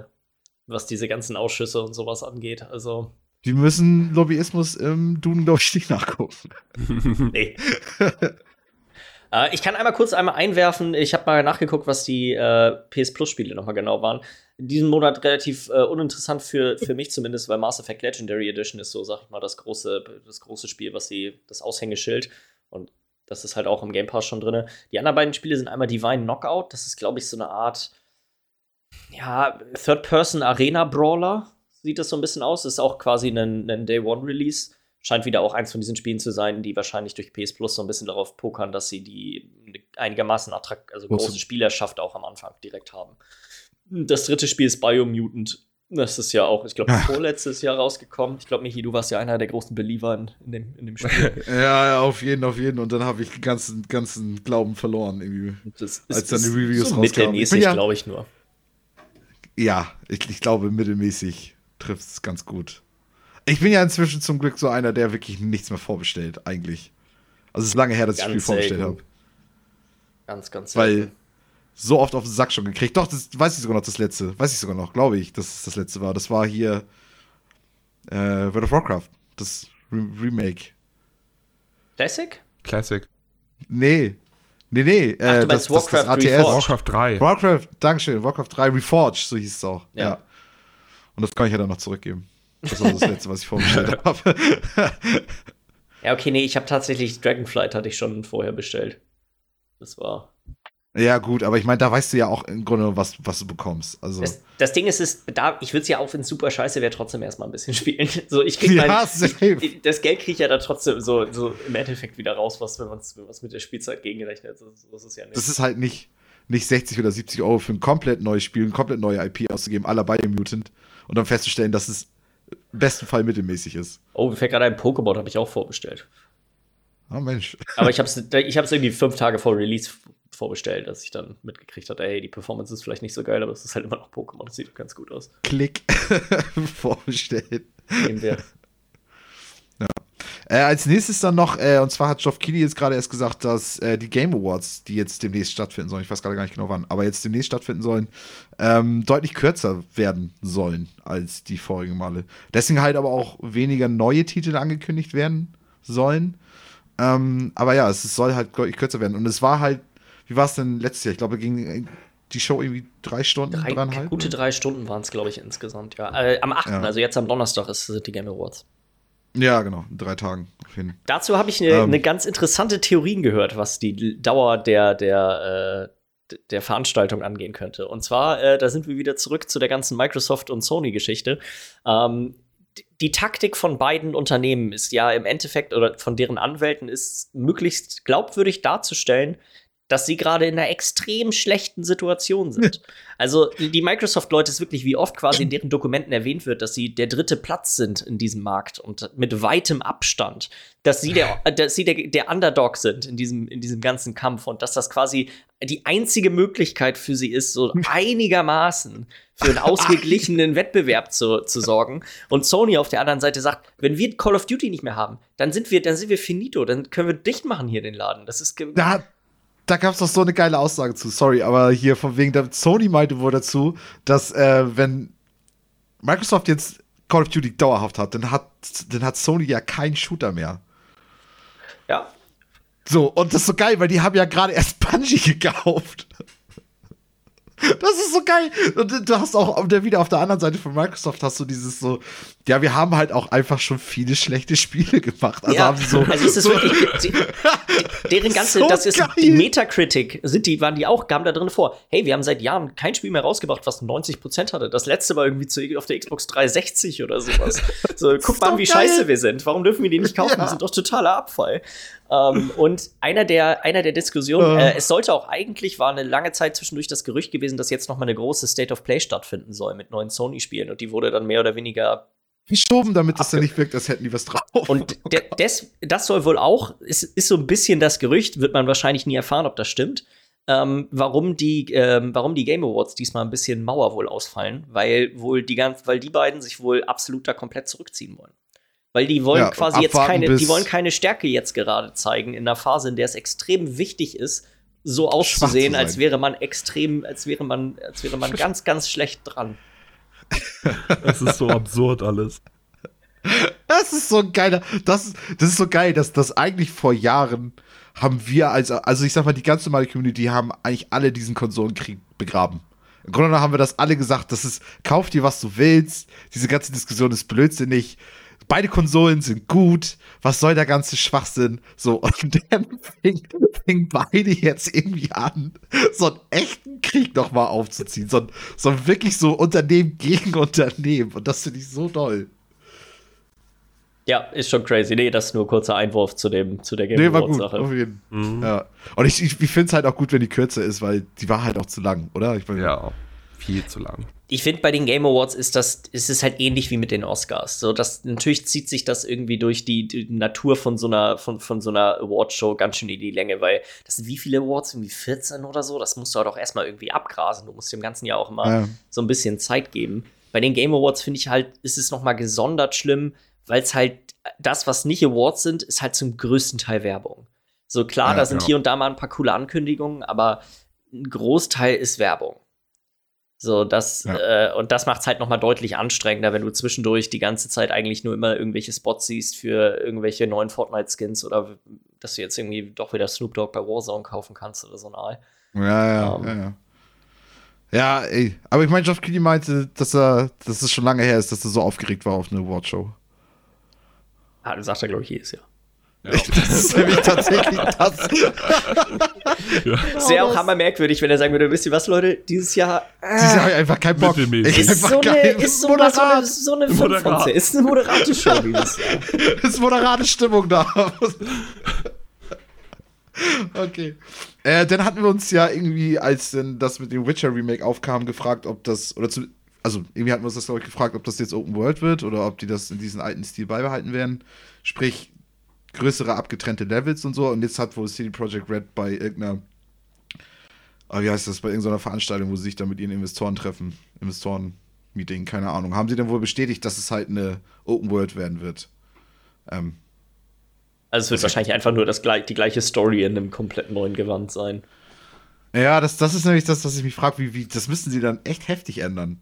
was diese ganzen Ausschüsse und sowas angeht. Also Wir müssen Lobbyismus im Duden, glaube ich, nicht nachgucken. nee. äh, ich kann einmal kurz einmal einwerfen. Ich habe mal nachgeguckt, was die äh, PS Plus Spiele nochmal genau waren. In diesem Monat relativ äh, uninteressant für, für mich zumindest, weil Mass Effect Legendary Edition ist so, sag ich mal, das große, das große Spiel, was sie, das Aushängeschild. Und das ist halt auch im Game Pass schon drin. Die anderen beiden Spiele sind einmal Divine Knockout. Das ist, glaube ich, so eine Art, ja, Third-Person-Arena-Brawler. Sieht das so ein bisschen aus. Ist auch quasi ein, ein Day-One-Release. Scheint wieder auch eins von diesen Spielen zu sein, die wahrscheinlich durch PS Plus so ein bisschen darauf pokern, dass sie die einigermaßen attrakt also große Spielerschaft auch am Anfang direkt haben. Das dritte Spiel ist Biomutant. Das ist ja auch, ich glaube, vorletztes Jahr rausgekommen. Ich glaube, Michi, du warst ja einer der großen Believer in, in, dem, in dem Spiel. ja, auf jeden, auf jeden. Und dann habe ich den ganzen, ganzen Glauben verloren, irgendwie. Das ist, als dann die Reviews so mittelmäßig, ja, glaube ich nur. Ja, ich, ich glaube, mittelmäßig trifft es ganz gut. Ich bin ja inzwischen zum Glück so einer, der wirklich nichts mehr vorbestellt, eigentlich. Also es ist lange her, dass ganz ich Spiel vorbestellt habe. Ganz, ganz selten. Weil so oft auf den Sack schon gekriegt. Doch, das weiß ich sogar noch, das letzte. Weiß ich sogar noch, glaube ich, dass es das letzte war. Das war hier äh, World of Warcraft. Das Re Remake. Classic? Classic. Nee. Nee, nee. Ach, äh, das, Warcraft das, das ATS. Reforged. Warcraft 3. Warcraft, Dankeschön. Warcraft 3 Reforged, so hieß es auch. Ja. ja. Und das kann ich ja dann noch zurückgeben. Das war das letzte, was ich vorbestellt habe. ja, okay, nee, ich habe tatsächlich Dragonflight hatte ich schon vorher bestellt. Das war ja, gut, aber ich meine, da weißt du ja auch im Grunde, was, was du bekommst. Also. Das, das Ding ist, es, da, ich würde es ja auch, wenn es super scheiße wäre, trotzdem erstmal ein bisschen spielen. So, ich krieg ja, mein, ich, das Geld kriege ich ja da trotzdem so, so im Endeffekt wieder raus, was, wenn man es mit der Spielzeit gegengerechnet. So, das ist ja nicht. Das ist halt nicht, nicht 60 oder 70 Euro für ein komplett neues Spiel, ein komplett neue IP auszugeben, aller Biomutant und dann festzustellen, dass es besten Fall mittelmäßig ist. Oh, mir fällt gerade ein Pokémon, habe ich auch vorbestellt. Oh Mensch. Aber ich habe es ich irgendwie fünf Tage vor Release vorbestellt, dass ich dann mitgekriegt hatte, hey, die Performance ist vielleicht nicht so geil, aber es ist halt immer noch Pokémon, das sieht ganz gut aus. Klick vorbestellt. Nehmen wir. Äh, als nächstes dann noch, äh, und zwar hat Geoff Keighley jetzt gerade erst gesagt, dass äh, die Game Awards, die jetzt demnächst stattfinden sollen, ich weiß gerade gar nicht genau wann, aber jetzt demnächst stattfinden sollen, ähm, deutlich kürzer werden sollen als die vorigen Male. Deswegen halt aber auch weniger neue Titel angekündigt werden sollen. Ähm, aber ja, es soll halt deutlich kürzer werden. Und es war halt wie war es denn letztes Jahr? Ich glaube, ging die Show irgendwie drei Stunden, drei, dreieinhalb? Gute drei Stunden waren es, glaube ich, insgesamt, ja. Äh, am 8., ja. also jetzt am Donnerstag, ist, sind die Game Awards. Ja, genau, in drei Tagen. Dazu habe ich eine ähm. ne ganz interessante Theorien gehört, was die Dauer der, der, äh, der Veranstaltung angehen könnte. Und zwar, äh, da sind wir wieder zurück zu der ganzen Microsoft- und Sony-Geschichte. Ähm, die Taktik von beiden Unternehmen ist ja im Endeffekt oder von deren Anwälten ist möglichst glaubwürdig darzustellen, dass sie gerade in einer extrem schlechten Situation sind. also die Microsoft-Leute ist wirklich, wie oft quasi in deren Dokumenten erwähnt wird, dass sie der dritte Platz sind in diesem Markt und mit weitem Abstand, dass sie der, dass sie der, der Underdog sind in diesem, in diesem ganzen Kampf und dass das quasi die einzige Möglichkeit für sie ist, so einigermaßen für einen ausgeglichenen Wettbewerb zu, zu sorgen. Und Sony auf der anderen Seite sagt, wenn wir Call of Duty nicht mehr haben, dann sind wir, dann sind wir finito, dann können wir dicht machen hier den Laden. Das ist da, da gab es doch so eine geile Aussage zu, sorry, aber hier von wegen, der Sony meinte wohl dazu, dass äh, wenn Microsoft jetzt Call of Duty dauerhaft hat, dann hat, dann hat Sony ja keinen Shooter mehr. Ja. So, und das ist so geil, weil die haben ja gerade erst Bungie gekauft. Das ist so geil. Und du hast auch wieder auf der anderen Seite von Microsoft hast du dieses so, ja, wir haben halt auch einfach schon viele schlechte Spiele gemacht. Also ja, haben sie so. Also ist es so wirklich, die, deren ganze, so das ist geil. die Metacritic, sind die, waren die auch, gaben da drin vor, hey, wir haben seit Jahren kein Spiel mehr rausgebracht, was 90% hatte. Das letzte war irgendwie zu, auf der Xbox 360 oder sowas. So, guck mal, wie geil. scheiße wir sind. Warum dürfen wir die nicht kaufen? Ja. Die sind doch totaler Abfall. Ähm, und einer der, einer der Diskussionen, äh, es sollte auch eigentlich, war eine lange Zeit zwischendurch das Gerücht gewesen, dass jetzt noch mal eine große State of Play stattfinden soll mit neuen Sony-Spielen. Und die wurde dann mehr oder weniger geschoben, damit es ja nicht wirkt, als hätten die was drauf. Und de des, das soll wohl auch, ist, ist so ein bisschen das Gerücht, wird man wahrscheinlich nie erfahren, ob das stimmt. Ähm, warum die, ähm, warum die Game Awards diesmal ein bisschen Mauer wohl ausfallen, weil wohl die ganz, weil die beiden sich wohl absolut da komplett zurückziehen wollen. Weil die wollen ja, quasi jetzt keine, die wollen keine Stärke jetzt gerade zeigen in einer Phase, in der es extrem wichtig ist, so auszusehen, als wäre man extrem, als wäre man, als wäre man ganz, ganz schlecht dran. Das ist so absurd alles. das ist so ein geiler, das, das ist so geil, dass das eigentlich vor Jahren haben wir als, also ich sag mal, die ganze normale Community haben eigentlich alle diesen Konsolenkrieg begraben. Im Grunde genommen haben wir das alle gesagt, das ist, kauf dir, was du willst, diese ganze Diskussion ist blödsinnig, beide Konsolen sind gut, was soll der ganze Schwachsinn? So, und dann fing, fing beide jetzt irgendwie an, so einen echten Krieg nochmal aufzuziehen, so, so wirklich so Unternehmen gegen Unternehmen und das finde ich so toll. Ja, ist schon crazy. Nee, das ist nur ein kurzer Einwurf zu, dem, zu der Game nee, war gut, Sache. Auf jeden. Mhm. Ja. Und ich, ich, ich finde es halt auch gut, wenn die kürzer ist, weil die war halt auch zu lang, oder? Ich mein, ja, viel zu lang. Ich finde, bei den Game Awards ist das, ist es halt ähnlich wie mit den Oscars. So, das, natürlich zieht sich das irgendwie durch die, die Natur von so einer, von, von so einer Awardshow ganz schön in die Länge, weil das sind wie viele Awards? Irgendwie 14 oder so? Das musst du halt auch erstmal irgendwie abgrasen. Du musst dem ganzen Jahr auch immer ja. so ein bisschen Zeit geben. Bei den Game Awards finde ich halt, ist es noch mal gesondert schlimm, weil es halt das, was nicht Awards sind, ist halt zum größten Teil Werbung. So klar, ja, da sind genau. hier und da mal ein paar coole Ankündigungen, aber ein Großteil ist Werbung. So, das, ja. äh, und das macht es halt noch mal deutlich anstrengender, wenn du zwischendurch die ganze Zeit eigentlich nur immer irgendwelche Spots siehst für irgendwelche neuen Fortnite-Skins oder dass du jetzt irgendwie doch wieder Snoop Dogg bei Warzone kaufen kannst oder so nahe. Ja, ja, um, ähm. ja, ja. Ja, ey. Aber ich meine, Geoff Keighley meinte, dass er, dass es schon lange her ist, dass er so aufgeregt war auf eine Awardshow. Ah, das sagt er, glaube ich, jedes Jahr. Ja. Das ist nämlich tatsächlich das. ja. Wäre auch hammer merkwürdig, wenn er sagen würde, wisst ihr was, Leute, dieses Jahr. Äh, dieses Jahr habe ich einfach keinen Bock. Ist so, eine, ist so, Moderat. so eine, so eine 5 von 10. Ist eine moderate Show dieses Jahr. ist moderate Stimmung da. okay. Äh, dann hatten wir uns ja irgendwie, als denn das mit dem Witcher Remake aufkam, gefragt, ob das, oder zu, also irgendwie hatten wir uns das, glaube ich, gefragt, ob das jetzt Open World wird oder ob die das in diesem alten Stil beibehalten werden. Sprich, größere abgetrennte Levels und so. Und jetzt hat wohl CD Projekt Red bei irgendeiner, ah, wie heißt das, bei irgendeiner Veranstaltung, wo sie sich dann mit ihren Investoren treffen, Investoren-Meeting, keine Ahnung, haben sie dann wohl bestätigt, dass es halt eine Open World werden wird. Ähm, also es wird wahrscheinlich einfach nur das, die gleiche Story in einem komplett neuen Gewand sein. Ja, das, das ist nämlich das, was ich mich frage, wie, wie, das müssen sie dann echt heftig ändern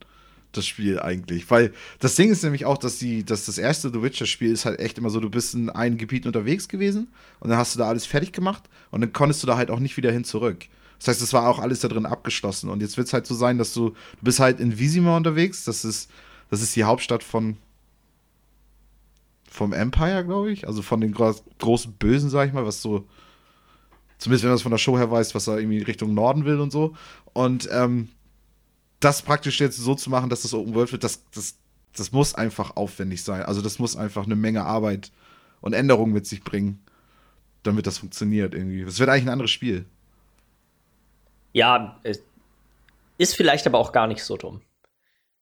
das Spiel eigentlich. Weil das Ding ist nämlich auch, dass, die, dass das erste The Witcher-Spiel ist halt echt immer so, du bist in einem Gebiet unterwegs gewesen und dann hast du da alles fertig gemacht und dann konntest du da halt auch nicht wieder hin zurück. Das heißt, es war auch alles da drin abgeschlossen. Und jetzt wird es halt so sein, dass du, du bist halt in Visima unterwegs, das ist, das ist die Hauptstadt von vom Empire, glaube ich. Also von den großen Bösen, sag ich mal, was so, zumindest wenn man es von der Show her weiß, was er irgendwie Richtung Norden will und so. Und ähm, das praktisch jetzt so zu machen, dass das Open World wird, das, das, das muss einfach aufwendig sein. Also das muss einfach eine Menge Arbeit und Änderungen mit sich bringen, damit das funktioniert irgendwie. Das wird eigentlich ein anderes Spiel. Ja, ist vielleicht aber auch gar nicht so dumm.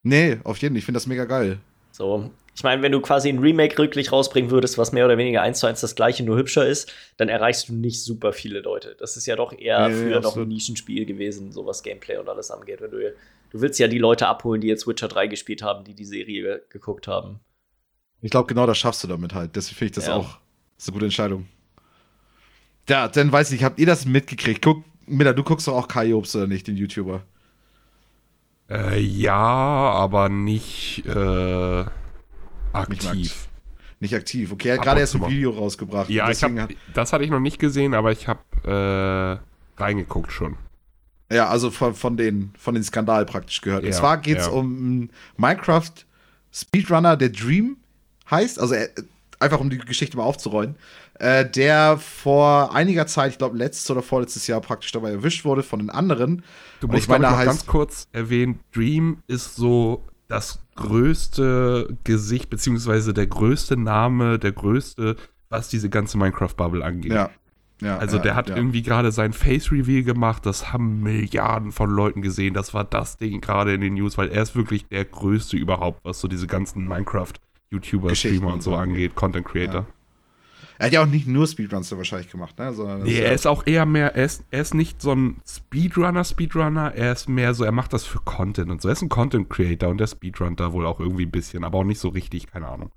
Nee, auf jeden Fall. Ich finde das mega geil. So, ich meine, wenn du quasi ein Remake rücklich rausbringen würdest, was mehr oder weniger eins zu eins das gleiche, nur hübscher ist, dann erreichst du nicht super viele Leute. Das ist ja doch eher nee, früher noch ein Nischenspiel gewesen, so was Gameplay und alles angeht. Wenn du, du willst ja die Leute abholen, die jetzt Witcher 3 gespielt haben, die die Serie geguckt haben. Ich glaube, genau das schaffst du damit halt. Deswegen finde ich das ja. auch das ist eine gute Entscheidung. Ja, dann weiß ich, habt ihr das mitgekriegt? Guck, Miller, du guckst doch auch Kai Jobs oder nicht, den YouTuber? Äh, ja, aber nicht, äh Aktiv. Nicht aktiv. Okay, er hat gerade erst ein Video rausgebracht. Ja, ich hab, das hatte ich noch nicht gesehen, aber ich habe äh, reingeguckt schon. Ja, also von, von, den, von den Skandal praktisch gehört. Ja, Und zwar geht es ja. um Minecraft Speedrunner, der Dream heißt. Also er, einfach um die Geschichte mal aufzurollen. Äh, der vor einiger Zeit, ich glaube letztes oder vorletztes Jahr praktisch dabei erwischt wurde von den anderen. Du musst ich meine, noch ganz kurz erwähnen, Dream ist so das größte Gesicht, beziehungsweise der größte Name, der größte, was diese ganze Minecraft-Bubble angeht. Ja. Ja, also der hat ja. irgendwie gerade sein Face-Reveal gemacht, das haben Milliarden von Leuten gesehen, das war das Ding gerade in den News, weil er ist wirklich der größte überhaupt, was so diese ganzen Minecraft-YouTuber, Streamer und so angeht, Content Creator. Ja. Er hat ja auch nicht nur Speedruns wahrscheinlich gemacht, ne? Sondern nee, er ist auch eher mehr, er ist, er ist nicht so ein Speedrunner, Speedrunner, er ist mehr so, er macht das für Content und so. Er ist ein Content Creator und der Speedrunnt da wohl auch irgendwie ein bisschen, aber auch nicht so richtig, keine Ahnung.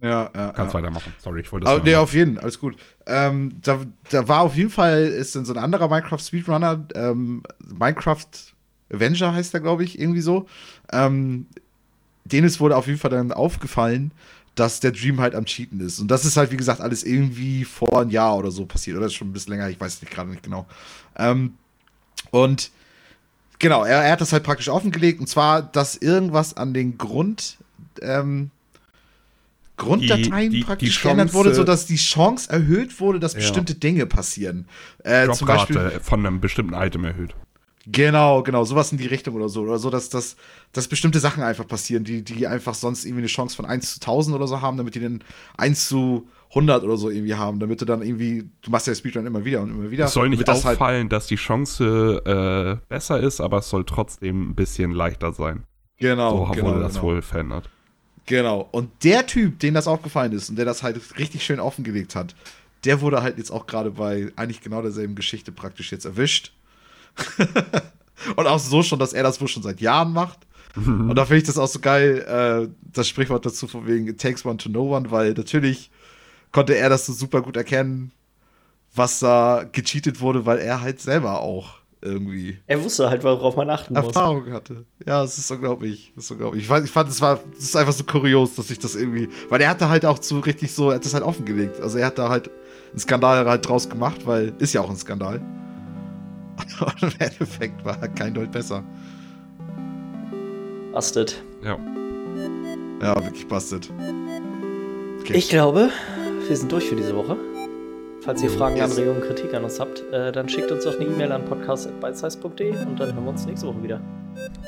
Ja, ja. Kannst ja. weitermachen. Sorry, ich wollte das. Aber, nee, auf jeden, alles gut. Ähm, da, da war auf jeden Fall, ist dann so ein anderer Minecraft-Speedrunner, ähm, Minecraft Avenger heißt er, glaube ich, irgendwie so. Ähm, denen ist wohl auf jeden Fall dann aufgefallen, dass der Dream halt am Cheaten ist. Und das ist halt, wie gesagt, alles irgendwie vor ein Jahr oder so passiert. Oder schon ein bisschen länger, ich weiß nicht gerade nicht genau. Ähm, und genau, er, er, hat das halt praktisch offengelegt. Und zwar, dass irgendwas an den Grund. Ähm, Grunddateien die, die, praktisch die geändert wurde, sodass die Chance erhöht wurde, dass ja. bestimmte Dinge passieren. Äh, zum Beispiel von einem bestimmten Item erhöht. Genau, genau, sowas in die Richtung oder so. Oder so, dass, dass, dass bestimmte Sachen einfach passieren, die, die einfach sonst irgendwie eine Chance von 1 zu 1000 oder so haben, damit die dann 1 zu 100 oder so irgendwie haben, damit du dann irgendwie, du machst ja Speedrun immer wieder und immer wieder. Es soll nicht das halt auffallen, halt dass die Chance äh, besser ist, aber es soll trotzdem ein bisschen leichter sein. Genau, so genau, wurde das genau. wohl verändert. Genau. Und der Typ, dem das aufgefallen ist und der das halt richtig schön offengelegt hat, der wurde halt jetzt auch gerade bei eigentlich genau derselben Geschichte praktisch jetzt erwischt. und auch so schon, dass er das wohl schon seit Jahren macht. Und da finde ich das auch so geil, äh, das Sprichwort dazu von wegen It takes one to know one, weil natürlich konnte er das so super gut erkennen, was da gecheatet wurde, weil er halt selber auch irgendwie. Er wusste halt, worauf man achten muss. Erfahrung hatte. Ja, es ist unglaublich. Das ist unglaublich. Ich fand, ich fand es war, es ist einfach so kurios, dass ich das irgendwie, weil er hatte halt auch so richtig so, er hat das halt offengelegt. Also er hat da halt einen Skandal halt draus gemacht, weil ist ja auch ein Skandal. Und im Endeffekt war kein Deut besser. Busted. Ja. Ja, wirklich busted. Okay. Ich glaube, wir sind durch für diese Woche. Falls ihr Fragen, yes. Anregungen, Kritik an uns habt, äh, dann schickt uns doch eine E-Mail an podcast.bitesize.de und dann hören wir uns nächste Woche wieder.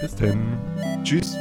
Bis dann. Tschüss.